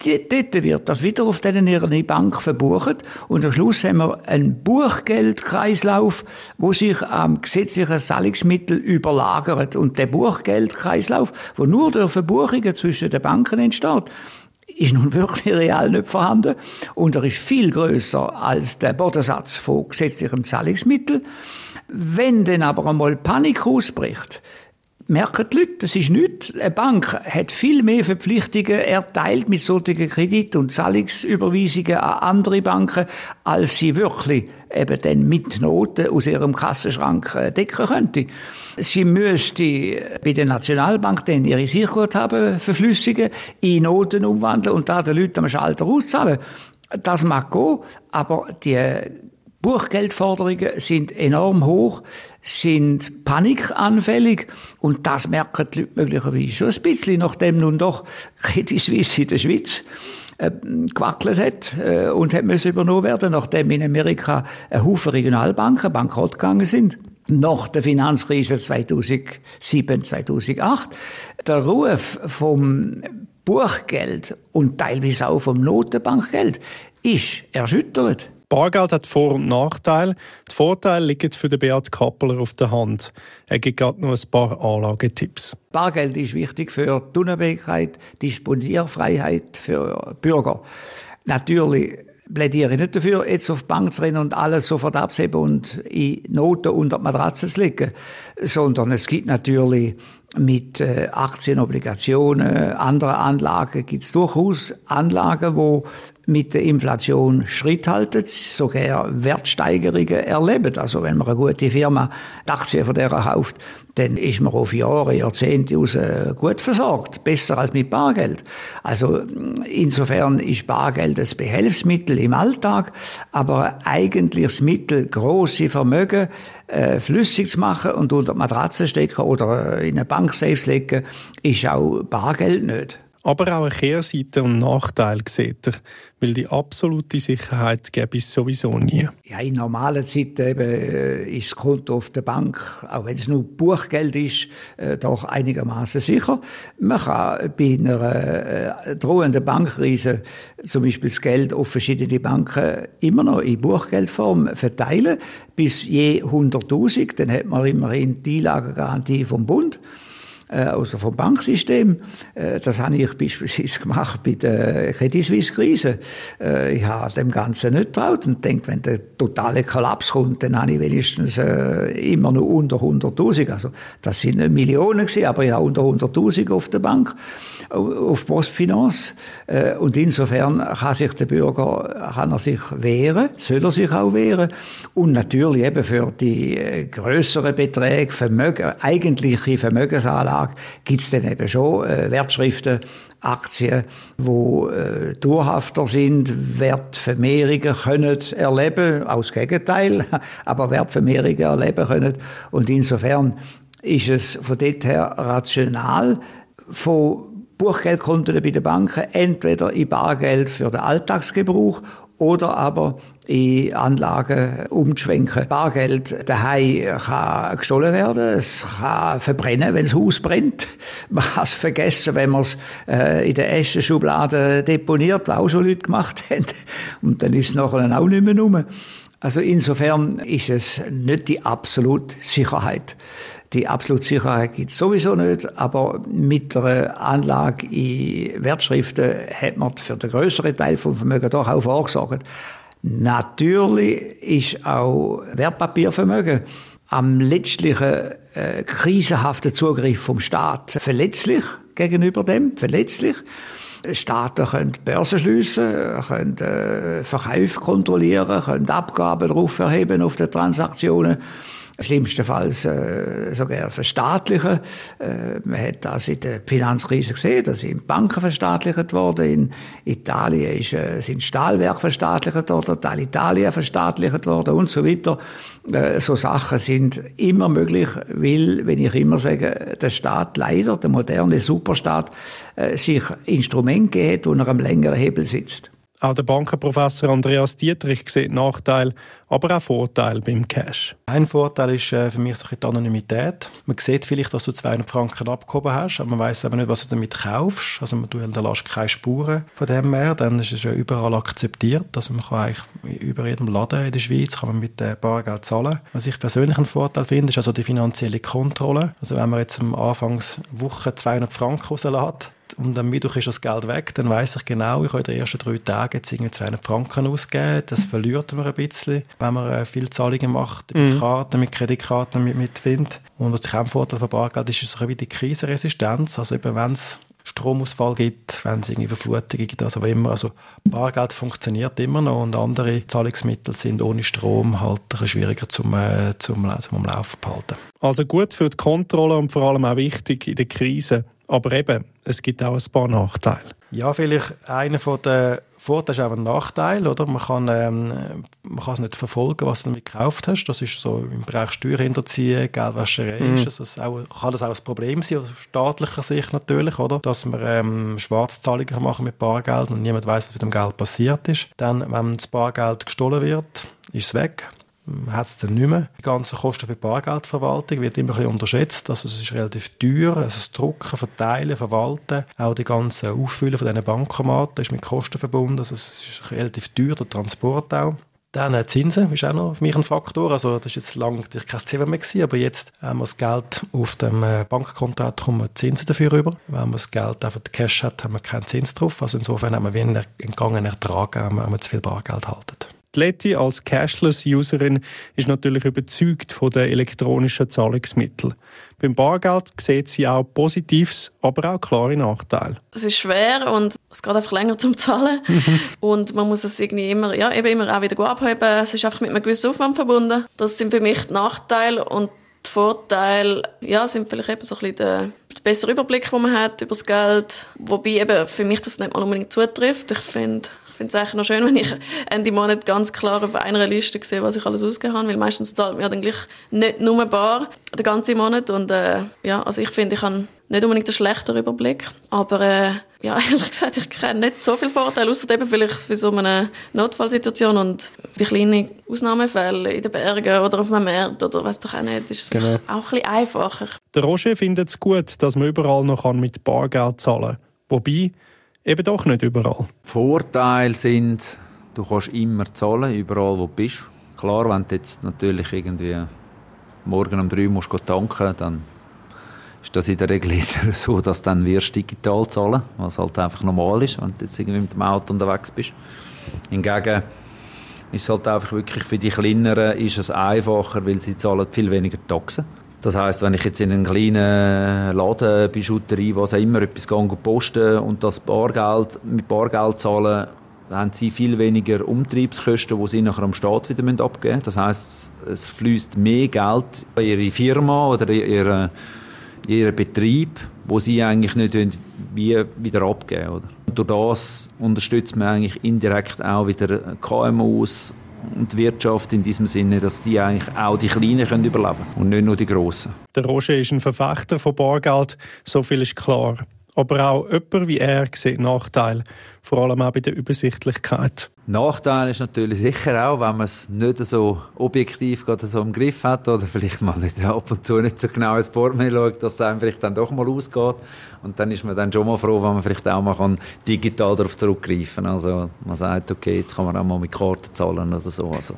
Dort wird das wieder auf denen ihre Bank verbucht und am Schluss haben wir einen Buchgeldkreislauf, wo sich am gesetzlichen Zahlungsmittel überlagert. Und der Buchgeldkreislauf, wo nur durch Verbuchungen zwischen den Banken entsteht, ist nun wirklich real nicht vorhanden und er ist viel größer als der Bodensatz von gesetzlichem Zahlungsmittel. Wenn dann aber einmal Panik ausbricht, merken die Leute, das ist nichts. Eine Bank hat viel mehr Verpflichtungen erteilt mit solchen Kredit- und Zahlungsüberweisungen an andere Banken, als sie wirklich eben dann mit Noten aus ihrem Kassenschrank äh, decken könnte. Sie müsste bei der Nationalbank dann ihre Sicherguthaben verflüssigen, in Noten umwandeln und da den Leuten am Schalter auszahlen. Das mag gehen, aber die Buchgeldforderungen sind enorm hoch, sind panikanfällig und das merken die Leute möglicherweise schon ein bisschen, nachdem nun doch Credit Suisse in der Schweiz äh, gewackelt hat äh, und hat müssen übernommen werden, nachdem in Amerika ein Haufen Regionalbanken bankrott gegangen sind. Nach der Finanzkrise 2007, 2008. Der Ruf vom Buchgeld und teilweise auch vom Notenbankgeld ist erschüttert. Bargeld hat Vor- und Nachteile. Die Vorteile liegen für den Beat Kappeler auf der Hand. Er gibt gerade noch ein paar Anlagetipps. Bargeld ist wichtig für die Unabhängigkeit, Disponierfreiheit für Bürger. Natürlich plädiere ich nicht dafür, jetzt auf die Bank zu rennen und alles sofort abzuheben und in Noten unter die Matratze zu legen, sondern es gibt natürlich mit äh, Aktien, Obligationen, anderen Anlagen gibt es durchaus Anlagen, wo mit der Inflation Schritt halten, sogar Wertsteigerungen erleben. Also wenn man eine gute Firma Aktien von der kauft, dann ist man auf Jahre, Jahrzehnte aus äh, gut versorgt. Besser als mit Bargeld. Also insofern ist Bargeld ein Behelfsmittel im Alltag, aber eigentlich das Mittel, große Vermögen äh, flüssig zu machen und unter die Matratze stecken oder in eine Bank legen, ist auch Bargeld nicht. Aber auch eine Kehrseite und Nachteil sieht er, weil die absolute Sicherheit gäbe es sowieso nie. Ja, in normalen Zeiten eben, äh, ist das Konto auf der Bank, auch wenn es nur Buchgeld ist, äh, doch einigermaßen sicher. Man kann bei einer äh, drohenden Bankkrise zum Beispiel das Geld auf verschiedene Banken immer noch in Buchgeldform verteilen, bis je 100.000, dann hat man immerhin die Einlagengarantie vom Bund also vom Banksystem. Äh, das habe ich beispielsweise gemacht bei der Credit Suisse Krise. Äh, ich habe dem Ganzen nicht getraut und denke, wenn der totale Kollaps kommt, dann habe ich wenigstens äh, immer nur unter 100.000. Also das sind nicht Millionen gewesen, aber ich habe unter 100.000 auf der Bank, auf Postfinance. Äh, und insofern kann sich der Bürger, kann er sich wehren, soll er sich auch wehren. Und natürlich eben für die äh, größeren Beträge, Vermögen, eigentliche Vermögensanlagen, Verlag gibt es dann eben schon äh, Wertschriften, Aktien, wo äh, dauerhafter sind, Wertvermehrungen können erleben, aus Gegenteil, aber Wertvermehrungen erleben können. Und insofern ist es von dort her rational, von Buchgeldkonten bei den Banken entweder in Bargeld für den Alltagsgebrauch oder aber in Anlagen umzuschwenken. Bargeld daheim kann gestohlen werden, es kann verbrennen, wenn das Haus brennt. Man kann es vergessen, wenn man es äh, in der Eschenschublade deponiert, was auch schon Leute gemacht haben. Und dann ist es nachher auch nicht mehr rum. Also insofern ist es nicht die absolute Sicherheit. Die absolute Sicherheit gibt es sowieso nicht, aber mit der Anlage in Wertschriften hat man für den größeren Teil vom Vermögen doch auch vorgesorgt. Natürlich ist auch Wertpapiervermögen am letztlichen äh, krisenhaften Zugriff vom Staat verletzlich gegenüber dem, verletzlich. Staaten können Börsen schliessen, können äh, Verkäufe kontrollieren, können Abgaben darauf erheben auf die Transaktionen schlimmstenfalls äh, sogar verstaatlichen. Äh, man hat das in der Finanzkrise gesehen, da sind Banken verstaatlicht worden. In Italien ist, äh, sind Stahlwerke verstaatlicht worden, Italien verstaatlicht worden und so weiter. Äh, so Sachen sind immer möglich, weil, wenn ich immer sage, der Staat leider, der moderne Superstaat, äh, sich Instrument geht, wo er am längeren Hebel sitzt. Auch der Bankenprofessor Andreas Dietrich sieht Nachteile, aber auch Vorteile beim Cash. Ein Vorteil ist äh, für mich so die Anonymität. Man sieht vielleicht, dass du 200 Franken abgehoben hast, aber man weiß aber nicht, was du damit kaufst. Also du hinterlässt keine Spuren von dem mehr. Dann ist es ja überall akzeptiert. Also man kann eigentlich über jedem Laden in der Schweiz kann man mit äh, Bargeld zahlen. Was ich persönlich einen Vorteil finde, ist also die finanzielle Kontrolle. Also wenn man jetzt am Anfangswoche 200 Franken rauslässt, und am Mittwoch ist das Geld weg, dann weiß ich genau, ich habe in den ersten drei Tagen jetzt irgendwie 200 Franken ausgegeben. Das verliert man ein bisschen, wenn man äh, viele Zahlungen macht, mit mhm. Karten, mit Kreditkarten, mit, mit Wind. Und was ich auch ein Vorteil von Bargeld ist, ist so wie die Krisenresistenz. Also eben, wenn es Stromausfall gibt, wenn es Überflutungen gibt, also immer. Also Bargeld funktioniert immer noch und andere Zahlungsmittel sind ohne Strom halt ein bisschen schwieriger zum, äh, zum, zum am Laufen behalten. Also gut für die Kontrolle und vor allem auch wichtig in der Krise. Aber eben, es gibt auch ein paar Nachteile. Ja, vielleicht einer von den Vorteile ist auch ein Nachteil, oder? Man kann, ähm, man kann es nicht verfolgen, was du damit gekauft hast. Das ist so im Bereich Steuerhinterziehen, Geldwäscherei, mhm. ist das auch, kann das auch ein Problem sein, aus staatlicher Sicht natürlich, oder? Dass man ähm, Schwarzzahlungen machen mit Bargeld und niemand weiß, was mit dem Geld passiert ist. Dann, wenn das Bargeld gestohlen wird, ist es weg hat es dann nicht mehr. Die ganzen Kosten für die Bargeldverwaltung wird immer ein bisschen unterschätzt. Also es ist relativ teuer, also das Drucken, Verteilen, Verwalten, auch die ganze Auffüllen von diesen Bankomaten ist mit Kosten verbunden. Also es ist relativ teuer, der Transport auch. Dann äh, Zinsen ist auch noch für mich ein Faktor. Also das ist jetzt lange natürlich kein Thema mehr gewesen, aber jetzt, wenn man das Geld auf dem äh, Bankkonto hat, kommen Zinsen dafür rüber. Wenn man das Geld einfach Cash hat, haben wir keinen Zins drauf. Also insofern haben wir wie einen entgangenen Ertrag, wenn wir zu viel Bargeld halten. Die Letty als Cashless-Userin ist natürlich überzeugt von den elektronischen Zahlungsmitteln. Beim Bargeld sieht sie auch Positives, aber auch klare Nachteile. Es ist schwer und es geht einfach länger zum Zahlen. Mhm. Und man muss es irgendwie immer, ja, eben immer auch wieder abheben. Es ist einfach mit einem gewissen Aufwand verbunden. Das sind für mich die Nachteile und die Vorteile ja, sind vielleicht eben so ein bisschen der, der bessere Überblick, den man hat über das Geld. Wobei eben für mich das nicht mal unbedingt zutrifft. Ich finde, finde es eigentlich noch schön, wenn ich Ende Monat ganz klar auf einer Liste sehe, was ich alles ausgegeben habe, weil meistens zahlt mir dann gleich nicht nur bar den ganzen Monat und äh, ja, also ich finde, ich habe nicht unbedingt einen schlechteren Überblick, aber äh, ja, ehrlich gesagt, ich kenne nicht so viele Vorteile, außer eben vielleicht für so eine Notfallsituation und bei kleinen Ausnahmefällen in den Bergen oder auf einem Markt oder was doch auch nicht, ist es genau. auch ein bisschen einfacher. Der Roger findet es gut, dass man überall noch mit Bargeld zahlen kann. Wobei, eben doch nicht überall. Vorteile sind, du kannst immer zahlen, überall wo du bist. Klar, wenn du jetzt natürlich irgendwie morgen um drei musst tanken dann ist das in der Regel so, dass du dann wirst digital zahlen, was halt einfach normal ist, wenn du jetzt irgendwie mit dem Auto unterwegs bist. Hingegen ist es halt einfach wirklich für die Kleineren ist es einfacher, weil sie zahlen viel weniger Taxen. Das heißt, wenn ich jetzt in einen kleinen Laden, Bijouterie, was auch immer, etwas gehe posten und das Bargeld, mit Bargeld zahlen, haben sie viel weniger Umtriebskosten, die sie nachher am Staat wieder abgeben müssen. Das heißt, es fließt mehr Geld in ihre Firma oder in ihre, ihren Betrieb, wo sie eigentlich nicht wie wieder abgeben oder? Und durch das unterstützt man eigentlich indirekt auch wieder KMUs und die Wirtschaft in diesem Sinne, dass die eigentlich auch die Kleinen können überleben und nicht nur die Grossen. Der Roger ist ein Verfechter von Bargeld, so viel ist klar. Aber auch jemand wie er sieht Nachteile, vor allem auch bei der Übersichtlichkeit. Nachteil ist natürlich sicher auch, wenn man es nicht so objektiv gerade so im Griff hat oder vielleicht mal nicht ab und zu nicht so genau ins Portemonnaie schaut, dass es einem vielleicht dann doch mal ausgeht. Und dann ist man dann schon mal froh, wenn man vielleicht auch mal kann digital darauf zurückgreifen kann. Also man sagt, okay, jetzt kann man auch mal mit Karten zahlen oder so. Also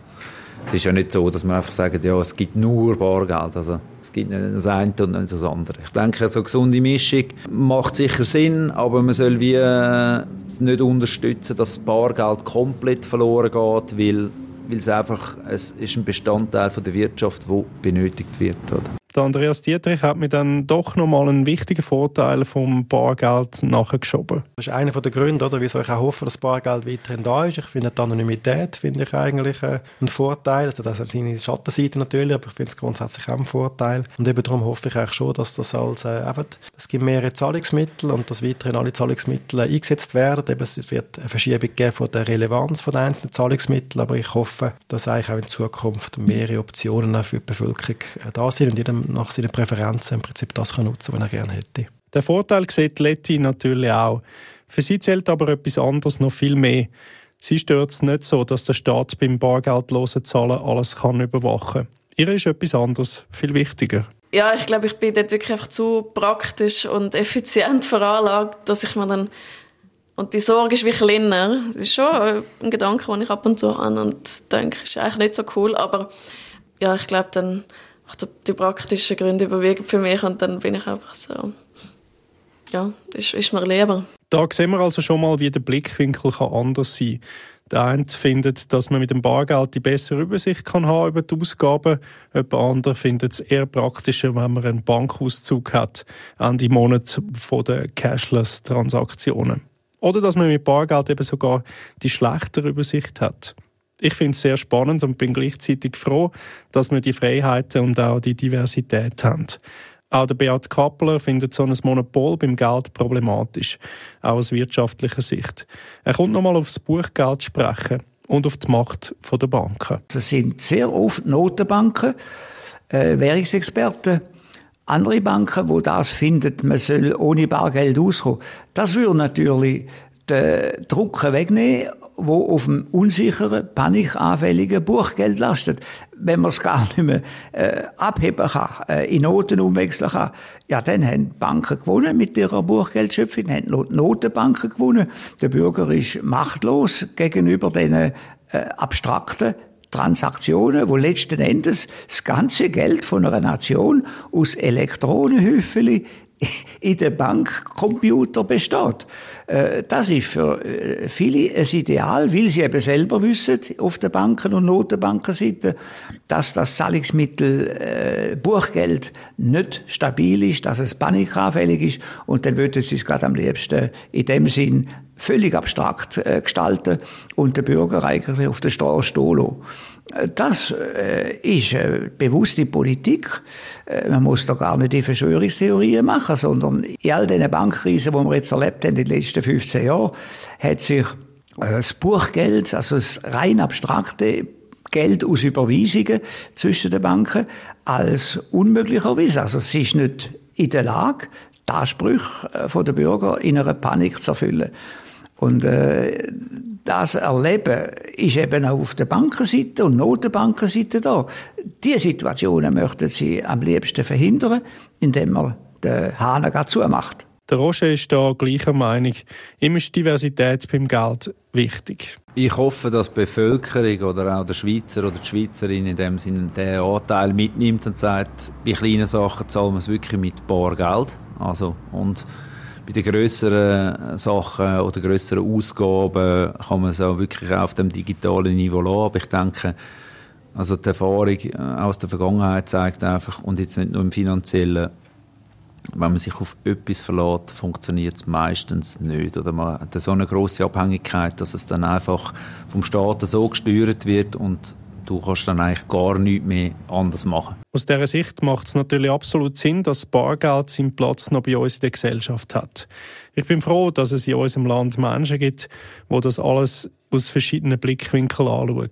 es ist ja nicht so, dass man einfach sagt, ja, es gibt nur Bargeld. Also, es gibt nicht das eine und nicht das andere. Ich denke, so eine gesunde Mischung macht sicher Sinn, aber man soll wie äh, nicht unterstützen, dass Bargeld komplett verloren geht, weil, weil es einfach es ist ein Bestandteil von der Wirtschaft, der benötigt wird. Oder? Der Andreas Dietrich hat mir dann doch nochmal einen wichtigen Vorteil vom Bargeld nachgeschoben. Das ist einer der Gründe, oder, wieso ich auch hoffe, dass Bargeld weiterhin da ist. Ich finde die Anonymität finde ich eigentlich äh, einen Vorteil. Also das hat seine Schattenseite natürlich, aber ich finde es grundsätzlich auch einen Vorteil. Und eben darum hoffe ich eigentlich schon, dass das als äh, eben, es gibt mehrere Zahlungsmittel und dass weiterhin alle Zahlungsmittel äh, eingesetzt werden. Eben, es wird eine Verschiebung geben von der Relevanz den einzelnen Zahlungsmitteln, aber ich hoffe, dass eigentlich auch in Zukunft mehrere Optionen für die Bevölkerung äh, da sind und jedem nach seinen Präferenzen im Prinzip das kann nutzen kann, was er gerne hätte. Der Vorteil sieht Letty natürlich auch. Für sie zählt aber etwas anderes noch viel mehr. Sie stört es nicht so, dass der Staat beim bargeldlosen Zahlen alles kann überwachen kann. Ihr ist etwas anderes, viel wichtiger. Ja, ich glaube, ich bin dort wirklich einfach zu praktisch und effizient veranlagt, dass ich mir dann und die Sorge ist wie kleiner. Das ist schon ein Gedanke, den ich ab und zu habe und denke, ist eigentlich nicht so cool, aber ja, ich glaube, dann die praktischen Gründe überwiegen für mich und dann bin ich einfach so, ja, ist, ist mir lieber. Da sehen wir also schon mal, wie der Blickwinkel kann anders sein kann. Der eine findet, dass man mit dem Bargeld die bessere Übersicht kann haben über die Ausgaben. Jemand anderer findet es eher praktischer, wenn man einen Bankauszug hat, Ende Monat von den Cashless-Transaktionen. Oder dass man mit Bargeld eben sogar die schlechtere Übersicht hat. Ich finde es sehr spannend und bin gleichzeitig froh, dass wir die Freiheiten und auch die Diversität haben. Auch der Beat Kappler findet so ein Monopol beim Geld problematisch, auch aus wirtschaftlicher Sicht. Er kommt nochmal aufs Buchgeld sprechen und auf die Macht der Banken. Es sind sehr oft Notenbanken, äh, Währungsexperten, andere Banken, wo das findet, man soll ohne Bargeld auskommen. Das würde natürlich den Druck wegnehmen wo auf dem unsicheren, panikanfälligen Buchgeld lastet. Wenn man es gar nicht mehr äh, abheben kann, äh, in Noten umwechseln kann, ja, dann haben die Banken gewonnen mit ihrer Buchgeldschöpfung, haben die Notenbanken gewonnen. Der Bürger ist machtlos gegenüber diesen äh, abstrakten Transaktionen, wo letzten Endes das ganze Geld von einer Nation aus Elektronenhüffeli in der Bankcomputer besteht. Äh, das ist für äh, viele ein Ideal, weil sie eben selber wissen, auf der Banken- und Notenbankenseite, dass das Zahlungsmittel äh, Buchgeld nicht stabil ist, dass es panikanfällig ist und dann würden sie es gerade am liebsten in dem Sinn völlig abstrakt gestalten und der Bürger eigentlich auf der Straße stehen das äh, ist äh, bewusste Politik. Äh, man muss da gar nicht die Verschwörungstheorien machen, sondern in all diesen Bankkrisen, die wir jetzt erlebt haben in den letzten 15 Jahren, hat sich äh, das Buchgeld, also das rein abstrakte Geld aus Überweisungen zwischen den Banken als unmöglich erwiesen. Also es ist nicht in der Lage, die Ansprüche äh, der Bürger in einer Panik zu erfüllen. Und äh, das Erleben ist eben auch auf der Bankenseite und Notenbankenseite da. Diese Situationen möchten sie am liebsten verhindern, indem man den Hahn zumacht. Der Roger ist da gleicher Meinung. Ihm ist Diversität beim Geld wichtig. Ich hoffe, dass die Bevölkerung oder auch der Schweizer oder die Schweizerin in dem Sinne den Anteil mitnimmt und sagt, bei kleinen Sachen zahlen wir es wirklich mit Bargeld. Also, und bei den grösseren Sachen oder grösseren Ausgaben kann man es auch wirklich auf dem digitalen Niveau lassen. Aber ich denke, also die Erfahrung äh, aus der Vergangenheit zeigt einfach, und jetzt nicht nur im Finanziellen, wenn man sich auf etwas verlässt, funktioniert es meistens nicht. Oder man hat so eine große Abhängigkeit, dass es dann einfach vom Staat so gesteuert wird und du kannst dann eigentlich gar nichts mehr anders machen. Aus dieser Sicht macht es natürlich absolut Sinn, dass Bargeld seinen Platz noch bei uns in der Gesellschaft hat. Ich bin froh, dass es in unserem Land Menschen gibt, die das alles aus verschiedenen Blickwinkeln anschauen.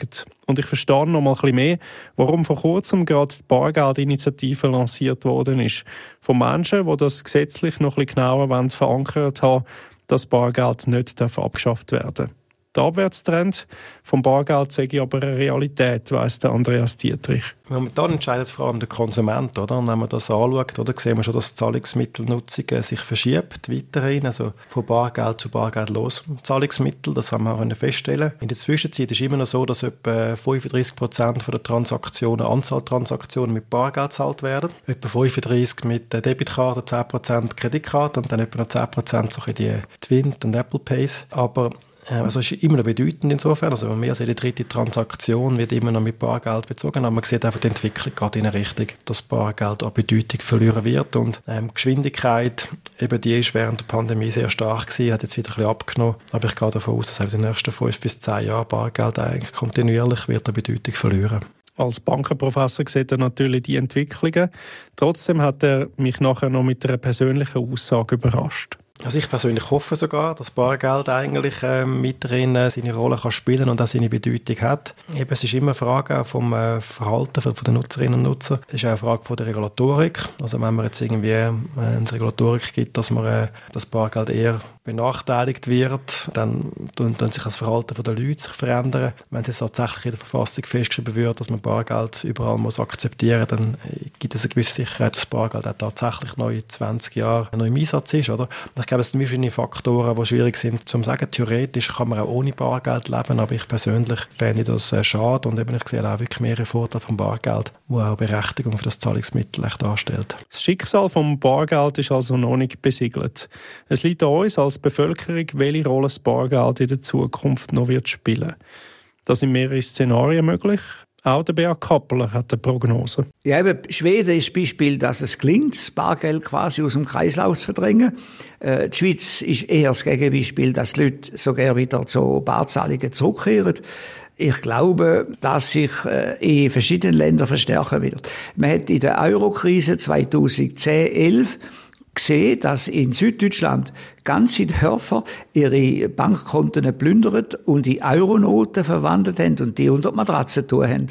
Und ich verstehe noch mal ein bisschen mehr, warum vor kurzem gerade die Bargeldinitiative lanciert worden ist. Von Menschen, die das gesetzlich noch ein bisschen genauer verankert haben, dass Bargeld nicht abgeschafft werden darf. Der Abwärtstrend vom Bargeld ich aber eine Realität, weiss der Andreas Dietrich. Momentan entscheidet vor allem der Konsument, oder? Und wenn man das anschaut, oder, sehen wir schon, dass die Zahlungsmittelnutzung äh, sich verschiebt weiterhin, also von Bargeld zu bargeldlos Zahlungsmittel, das haben wir auch feststellen. In der Zwischenzeit ist immer noch so, dass etwa 35 Prozent der Transaktionen, Anzahl Transaktionen mit Bargeld gezahlt werden, etwa 35 mit Debitkarte, 10 Prozent Kreditkarte und dann etwa noch 10 Prozent so die Twint und Apple Pays. Aber also ist immer noch bedeutend insofern, also mehr als jede dritte Transaktion wird immer noch mit Bargeld bezogen, aber man sieht einfach, die Entwicklung geht in eine Richtung, dass Bargeld an Bedeutung verlieren wird und ähm, Geschwindigkeit, eben die ist während der Pandemie sehr stark gewesen, hat jetzt wieder ein bisschen abgenommen, aber ich gehe davon aus, dass in den nächsten fünf bis zehn Jahren Bargeld eigentlich kontinuierlich wird an Bedeutung verlieren. Als Bankenprofessor sieht er natürlich die Entwicklungen. Trotzdem hat er mich nachher noch mit einer persönlichen Aussage überrascht. Also ich persönlich hoffe sogar, dass Bargeld eigentlich äh, weiterhin äh, seine Rolle kann spielen und auch seine Bedeutung hat. Eben, es ist immer eine Frage vom äh, Verhalten von, von den Nutzerinnen und Nutzern. Es ist auch eine Frage von der Regulatorik. Also wenn man jetzt irgendwie äh, eine Regulatorik gibt, dass man äh, das Bargeld eher benachteiligt wird, dann tun, sich das Verhalten der Leute sich verändern. Wenn es tatsächlich in der Verfassung festgeschrieben wird, dass man Bargeld überall muss akzeptieren muss, dann äh, gibt es eine gewisse Sicherheit, dass Bargeld auch tatsächlich noch in 20 Jahren noch im Einsatz ist. Oder? Ich glaube, es sind verschiedene Faktoren, die schwierig sind zu sagen. Theoretisch kann man auch ohne Bargeld leben, aber ich persönlich fände das äh, schade und eben ich sehe auch wirklich mehrere Vorteile vom Bargeld, wo auch Berechtigung für das Zahlungsmittel darstellt. Das Schicksal vom Bargeld ist also noch nicht besiegelt. Es liegt an uns als Bevölkerung, welche Rolle das Bargeld in der Zukunft noch wird spielen. Da sind mehrere Szenarien möglich. Auch der Beat Kappeler hat eine Prognose. Ja, eben, Schweden ist das Beispiel, dass es gelingt, das Bargeld quasi aus dem Kreislauf zu verdrängen. Äh, die Schweiz ist eher das Gegenbeispiel, dass die Leute sogar wieder zu Barzahlungen zurückkehren. Ich glaube, dass sich äh, in verschiedenen Ländern verstärken wird. Man hat in der Eurokrise 2010-11 gesehen, dass in Süddeutschland ganze Dörfer ihre Bankkonten plündert und die Euronoten verwandelt haben und die unter die Matratze tun haben.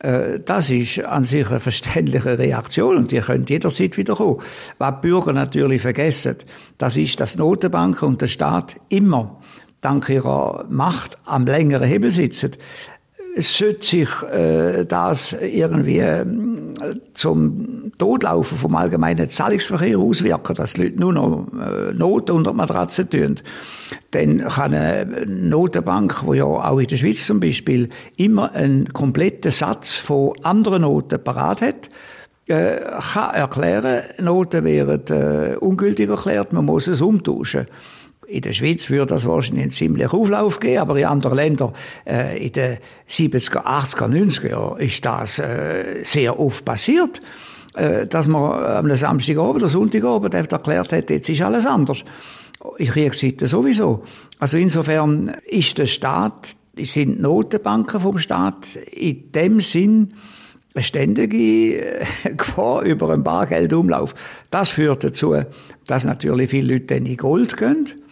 Äh, das ist an sich eine verständliche Reaktion und die können jederzeit wieder kommen. Was die Bürger natürlich vergessen, das ist, dass Notenbanken und der Staat immer dank ihrer Macht am längeren Hebel sitzen sollte sich äh, das irgendwie äh, zum Todlaufen vom allgemeinen Zahlungsverkehr auswirken, dass die Leute nur noch äh, Noten unter die Matratze tun, dann kann eine Notenbank, wo ja auch in der Schweiz zum Beispiel immer einen kompletten Satz von anderen Noten parat hat, äh, kann erklären, Noten werden äh, ungültig erklärt, man muss es umtauschen. In der Schweiz würde das wahrscheinlich einen ziemlichen Auflauf geben, aber in anderen Ländern, äh, in den 70er, 80er, 90er Jahren ist das äh, sehr oft passiert, äh, dass man am Samstagabend oder Sonntagabend erklärt hat, jetzt ist alles anders. Ich Kriegszeiten sowieso. Also insofern ist der Staat, sind Notenbanken vom Staat in dem Sinn eine ständige Gefahr über einen Bargeldumlauf. Das führt dazu, dass natürlich viele Leute in Gold gehen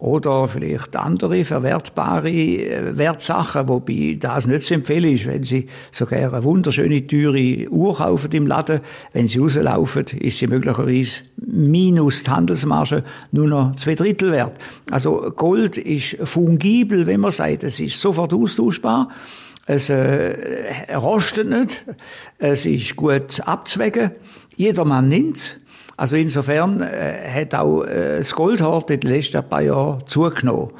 oder vielleicht andere verwertbare äh, Wertsachen, wobei das nicht zu empfehlen ist, wenn Sie sogar eine wunderschöne, teure Uhr kaufen im Laden, wenn Sie rauslaufen, ist sie möglicherweise minus die Handelsmarge nur noch zwei Drittel wert. Also Gold ist fungibel, wenn man sagt, es ist sofort austauschbar. Es äh, rostet nicht, es ist gut abzwägen, jedermann nimmt's. Also insofern äh, hat auch äh, das Goldhort in den letzten paar Jahren zugenommen.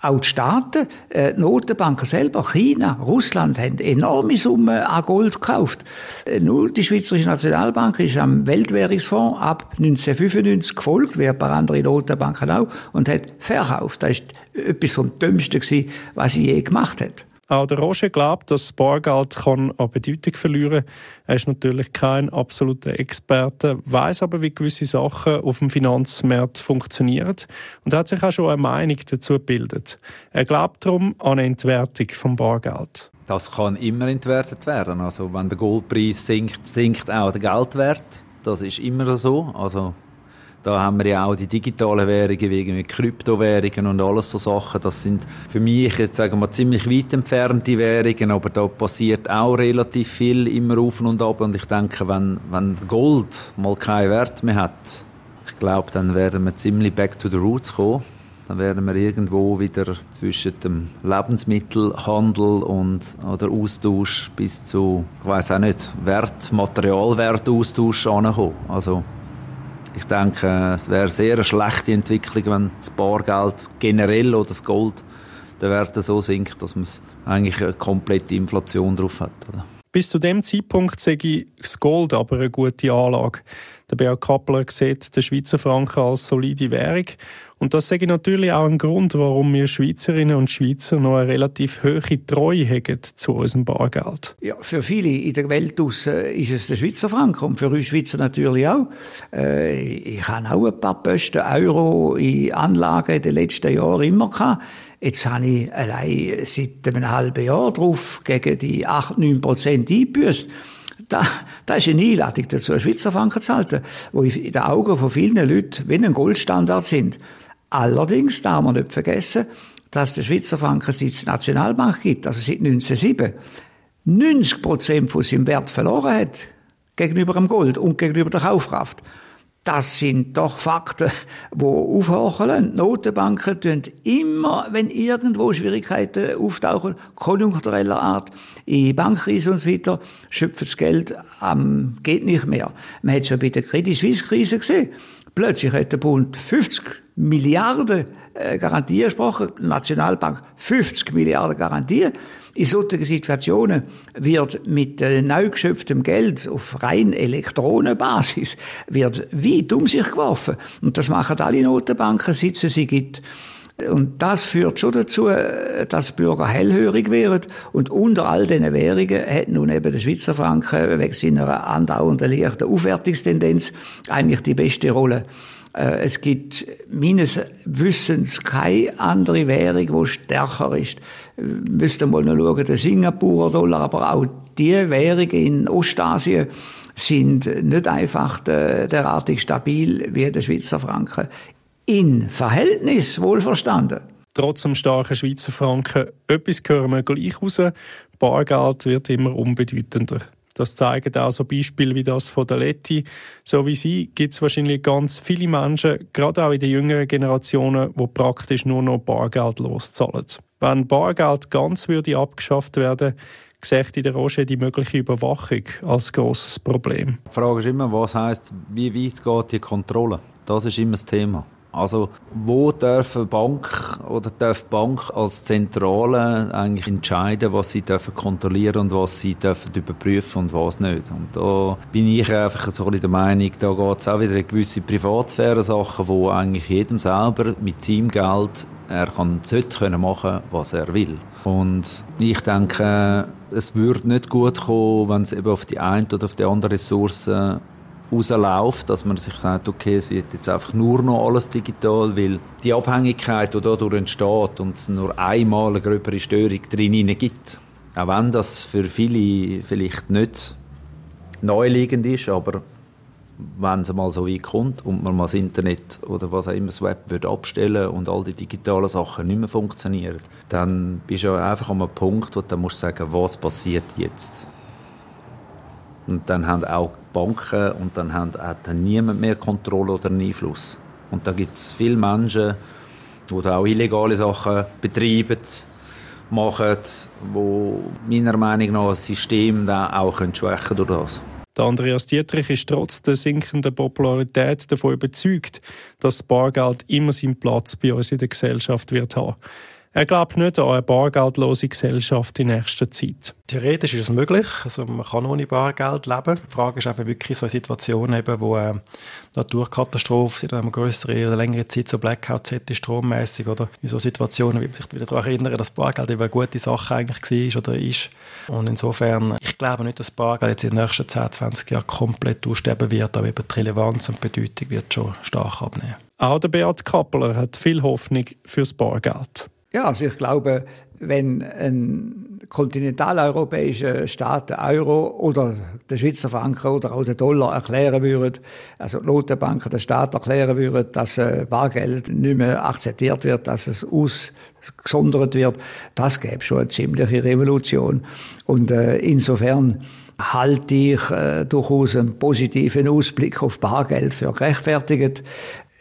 Auch die Staaten, äh, Notenbanken selber, China, Russland haben enorme Summen an Gold gekauft. Äh, nur die Schweizerische Nationalbank ist am Weltwährungsfonds ab 1995 gefolgt, wie ein paar andere Notenbanken auch, und hat verkauft. Das war etwas vom Dümmsten, was sie je gemacht hat. Auch der Roger glaubt, dass das Bargeld kann an Bedeutung verlieren kann. Er ist natürlich kein absoluter Experte, weiß aber, wie gewisse Sachen auf dem Finanzmarkt funktionieren und hat sich auch schon eine Meinung dazu gebildet. Er glaubt darum an eine Entwertung vom Bargeld. Das kann immer entwertet werden. Also wenn der Goldpreis sinkt, sinkt auch der Geldwert. Das ist immer so. Also da haben wir ja auch die digitalen Währungen wie Kryptowährungen und alles so Sachen. Das sind für mich jetzt sagen wir ziemlich weit entfernte Währungen, aber da passiert auch relativ viel immer auf und ab. Und ich denke, wenn, wenn Gold mal keinen Wert mehr hat, ich glaube, dann werden wir ziemlich back to the roots kommen. Dann werden wir irgendwo wieder zwischen dem Lebensmittelhandel und oder Austausch bis zu, ich weiß auch nicht, Wert, Materialwertaustausch ankommen. Also ich denke, es wäre sehr eine schlechte Entwicklung, wenn das Bargeld generell oder das Gold der Wert so sinkt, dass man eigentlich eine komplette Inflation drauf hat. Oder? Bis zu dem Zeitpunkt sehe ich das Gold aber eine gute Anlage. Der Beat Kappler sieht den Schweizer Franken als solide Währung. Und das sage ich natürlich auch ein Grund, warum wir Schweizerinnen und Schweizer noch eine relativ hohe Treue haben zu unserem Bargeld. Ja, für viele in der Welt ist es der Schweizer Franken und für uns Schweizer natürlich auch. Äh, ich habe auch ein paar Posten Euro in Anlagen in den letzten Jahren immer gehabt. Jetzt habe ich allein seit einem halben Jahr drauf gegen die 8, 9 Prozent eingebüßt. Da, da ist eine Einladung dazu, Schweizer Franken zu halten, wo in den Augen von vielen Leuten wie ein Goldstandard sind. Allerdings darf man nicht vergessen, dass der Schweizer Franken seit Nationalbank gibt, also seit 1907, 90 Prozent von seinem Wert verloren hat gegenüber dem Gold und gegenüber der Kaufkraft. Das sind doch Fakten, die aufhorchen. Notenbanken tun immer, wenn irgendwo Schwierigkeiten auftauchen, konjunktureller Art, in Bankkrise und so weiter, schöpfen das Geld am, geht nicht mehr. Man hat schon bei der Credit Suisse Krise gesehen. Plötzlich hat der Bund 50 Milliarden äh, Garantie gesprochen, Nationalbank 50 Milliarden Garantie. In solchen Situationen wird mit äh, neu geschöpftem Geld auf rein Elektronenbasis wird weit um sich geworfen. Und das machen alle Notenbanken, sitzen sie gibt. Und das führt schon dazu, äh, dass Bürger hellhörig werden. Und unter all diesen Währungen hat nun eben der Schweizer Franken wegen seiner andauernden leichten Aufwertungstendenz eigentlich die beste Rolle. Äh, es gibt meines Wissens keine andere Währung, die stärker ist. Müsste mal noch schauen, der Singapurer Dollar, aber auch die Währungen in Ostasien sind nicht einfach derartig stabil wie der Schweizer Franken. In Verhältnis, wohlverstanden. Trotz dem starken Schweizer Franken, etwas hören wir gleich raus, Bargeld wird immer unbedeutender. Das zeigen auch so Beispiele wie das von der Letti. So wie sie gibt es wahrscheinlich ganz viele Menschen, gerade auch in den jüngeren Generationen, die praktisch nur noch Bargeld loszahlen. Wenn Bargeld ganz würde abgeschafft werden, sieht der Roger die mögliche Überwachung als grosses Problem. Die Frage ist immer, was heißt, wie weit geht die Kontrolle? Das ist immer das Thema. Also wo darf eine Bank oder darf Bank als Zentrale eigentlich entscheiden, was sie dürfen kontrollieren und was sie dürfen überprüfen und was nicht. Und da bin ich einfach so ein der Meinung, da geht es auch wieder eine gewisse Privatsphäre-Sachen, wo eigentlich jedem selber mit seinem Geld er kann, sollte können machen, was er will. Und ich denke, es würde nicht gut kommen, wenn es eben auf die eine oder auf die andere Ressource rausläuft, dass man sich sagt, okay, es wird jetzt einfach nur noch alles digital, weil die Abhängigkeit, die dadurch entsteht und es nur einmal eine gröbere Störung drin gibt, auch wenn das für viele vielleicht nicht neuliegend ist, aber wenn es mal so weit kommt und man mal das Internet oder was auch immer das Web wird abstellen und all die digitalen Sachen nicht mehr funktionieren, dann bist du einfach an einem Punkt, wo du musst sagen, was passiert jetzt. Und dann haben auch Banken und dann hat dann niemand mehr Kontrolle oder einen Einfluss. Und da gibt es viele Menschen, die auch illegale Sachen betreiben, machen, wo meiner Meinung nach das System dann auch schwächen durch das. Der Andreas Dietrich ist trotz der sinkenden Popularität davon überzeugt, dass Bargeld immer seinen Platz bei uns in der Gesellschaft wird haben. Er glaubt nicht an eine bargeldlose Gesellschaft in nächster Zeit. Theoretisch ist es möglich. Also man kann ohne Bargeld leben. Die Frage ist einfach wirklich so eine Situation, eben, wo äh, Naturkatastrophe in einer größeren oder längeren Zeit so Blackout hätte, strommäßig oder in so Situationen, wie man sich wieder daran erinnern, dass Bargeld eben eine gute Sache eigentlich war oder ist. Und insofern, ich glaube nicht, dass Bargeld jetzt in den nächsten 10, 20 Jahren komplett aussterben wird, aber eben die Relevanz und Bedeutung wird schon stark abnehmen. Auch der Beat Kappeler hat viel Hoffnung fürs Bargeld. Ja, also ich glaube, wenn ein kontinentaleuropäischer Staat den Euro oder den Schweizer Franken oder auch den Dollar erklären würde, also die Notenbanken der Staat erklären würde, dass äh, Bargeld nicht mehr akzeptiert wird, dass es ausgesondert wird, das gäbe schon eine ziemliche Revolution. Und äh, insofern halte ich äh, durchaus einen positiven Ausblick auf Bargeld für gerechtfertigt.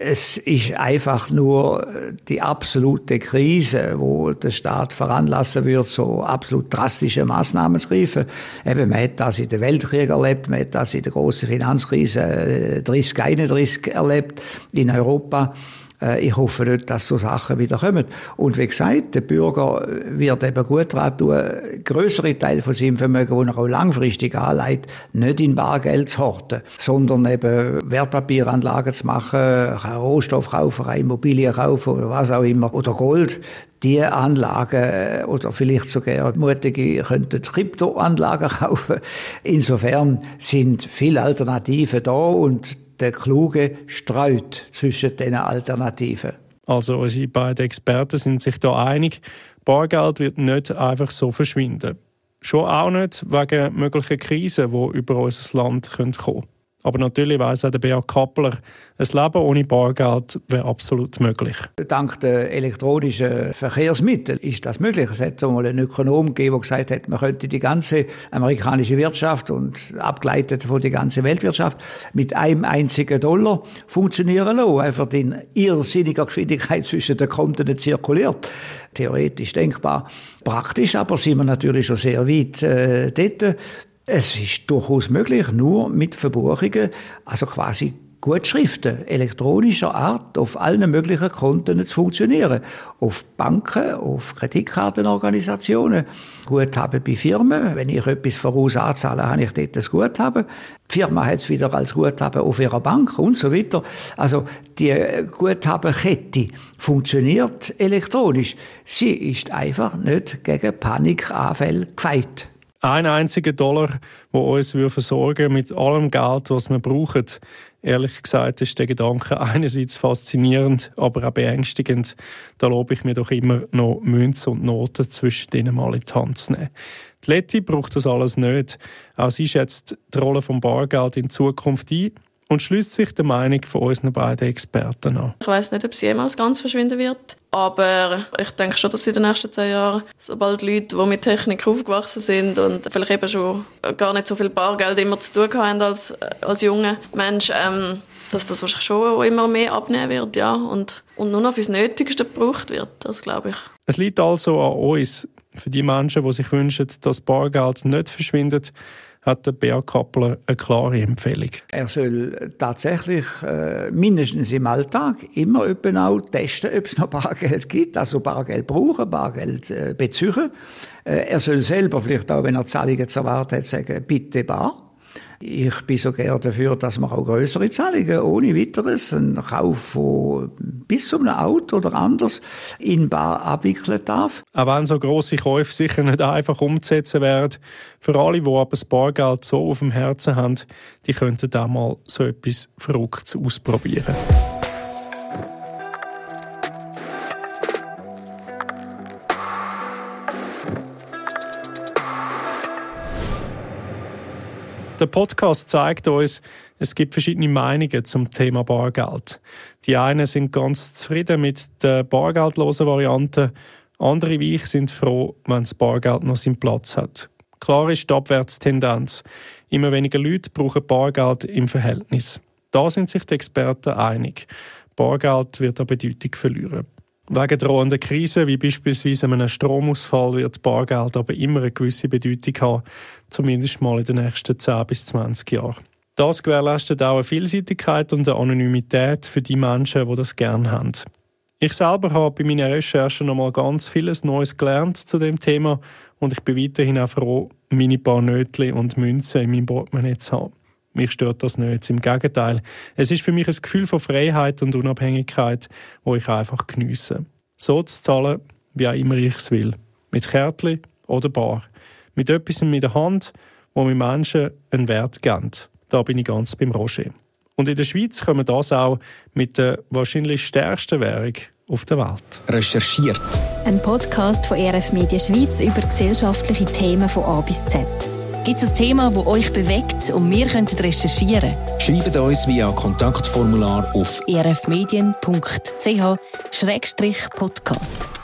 Es ist einfach nur die absolute Krise, wo der Staat veranlassen wird, so absolut drastische Maßnahmen zu greifen. Eben, man hat das in den Weltkrieg erlebt, man hat das in der großen Finanzkrise 30, 31 erlebt in Europa. Äh, ich hoffe nicht, dass so Sachen wieder kommen. Und wie gesagt, der Bürger wird eben gut daran tun, größere Teil von seinem Vermögen, das er auch langfristig anlegt, nicht in Bargeld zu horten, sondern eben Wertpapieranlagen zu machen, einen Rohstoff kaufen, eine Immobilie kaufen oder was auch immer, oder Gold die Anlagen äh, oder vielleicht sogar mutige könnten Kryptoanlagen kaufen. Insofern sind viele Alternativen da und der Kluge streut zwischen diesen Alternativen. Also unsere beiden Experten sind sich da einig, Bargeld wird nicht einfach so verschwinden. Schon auch nicht wegen möglichen Krisen, die über unser Land kommen können. Aber natürlich weiss auch der Beat Kappler, ein Leben ohne Bargeld wäre absolut möglich. Dank der elektronischen Verkehrsmittel ist das möglich. Es hat einmal einen Ökonom gegeben, der gesagt hat, man könnte die ganze amerikanische Wirtschaft und abgeleitet von der ganzen Weltwirtschaft mit einem einzigen Dollar funktionieren lassen. Einfach in irrsinniger Geschwindigkeit zwischen den Konten zirkuliert. Theoretisch denkbar. Praktisch aber sind wir natürlich schon sehr weit äh, dort. Es ist durchaus möglich, nur mit Verbuchungen, also quasi Gutschriften elektronischer Art auf allen möglichen Konten zu funktionieren. Auf Banken, auf Kreditkartenorganisationen, Guthaben bei Firmen. Wenn ich etwas voraus anzahle, habe ich dort das Guthaben. Die Firma hat es wieder als Guthaben auf ihrer Bank und so weiter. Also die Guthabenkette funktioniert elektronisch. Sie ist einfach nicht gegen Panikanfälle gefeit ein einziger Dollar, der uns versorgen mit allem Geld, was wir brauchen. Ehrlich gesagt ist der Gedanke einerseits faszinierend, aber auch beängstigend. Da lobe ich mir doch immer noch Münzen und Noten zwischen denen mal in die Hand zu nehmen. Die Letty braucht das alles nicht. Auch sie schätzt die Rolle vom Bargeld in Zukunft ein und schließt sich der Meinung von unseren beiden Experten an. Ich weiß nicht, ob sie jemals ganz verschwinden wird, aber ich denke schon, dass in den nächsten zehn Jahren, sobald Leute, die mit Technik aufgewachsen sind und vielleicht eben schon gar nicht so viel Bargeld immer zu tun haben als, als junger Mensch, ähm, dass das wahrscheinlich schon immer mehr abnehmen wird, ja, und, und nur noch fürs Nötigste gebraucht wird, das glaube ich. Es liegt also an uns, für die Menschen, die sich wünschen, dass Bargeld nicht verschwindet, hat der Beat Kappler eine klare Empfehlung. Er soll tatsächlich äh, mindestens im Alltag immer auch testen, ob es noch Bargeld gibt, also Bargeld brauchen, Bargeld äh, beziehen. Äh, er soll selber vielleicht auch, wenn er Zahlungen zu erwarten hat, sagen, bitte bar. Ich bin so gerne dafür, dass man auch größere Zahlungen ohne weiteres, einen Kauf von bis zu einem Auto oder anders, in Bar abwickeln darf. Auch wenn so grosse Käufe sicher nicht einfach umzusetzen werden, für alle, die aber das Bargeld so auf dem Herzen haben, die könnten auch mal so etwas Verrücktes ausprobieren. Der Podcast zeigt uns, es gibt verschiedene Meinungen zum Thema Bargeld. Die einen sind ganz zufrieden mit der bargeldlosen Variante, andere wie ich sind froh, wenn das Bargeld noch seinen Platz hat. Klar ist die Abwärtstendenz. Immer weniger Leute brauchen Bargeld im Verhältnis. Da sind sich die Experten einig. Bargeld wird an Bedeutung verlieren. Wegen drohender Krisen, wie beispielsweise einem Stromausfall, wird Bargeld aber immer eine gewisse Bedeutung haben, zumindest mal in den nächsten 10 bis 20 Jahren. Das gewährleistet auch eine Vielseitigkeit und eine Anonymität für die Menschen, die das gerne haben. Ich selber habe bei meinen Recherchen noch mal ganz vieles Neues gelernt zu dem Thema und ich bin weiterhin auch froh, meine paar Nötchen und Münzen in meinem Portemonnaie zu haben. Mich stört das nicht, im Gegenteil. Es ist für mich ein Gefühl von Freiheit und Unabhängigkeit, wo ich einfach geniesse. So zu zahlen, wie auch immer ich es will. Mit Kärtchen oder Bar. Mit etwas in der Hand, wo mir Menschen einen Wert geben. Da bin ich ganz beim Roger. Und in der Schweiz können wir das auch mit der wahrscheinlich stärksten Währung auf der Welt. Recherchiert. Ein Podcast von RF Media Schweiz über gesellschaftliche Themen von A bis Z. Gibt es ein Thema, das euch bewegt und wir können recherchieren? Schreibt uns via Kontaktformular auf erfmedien.ch-podcast.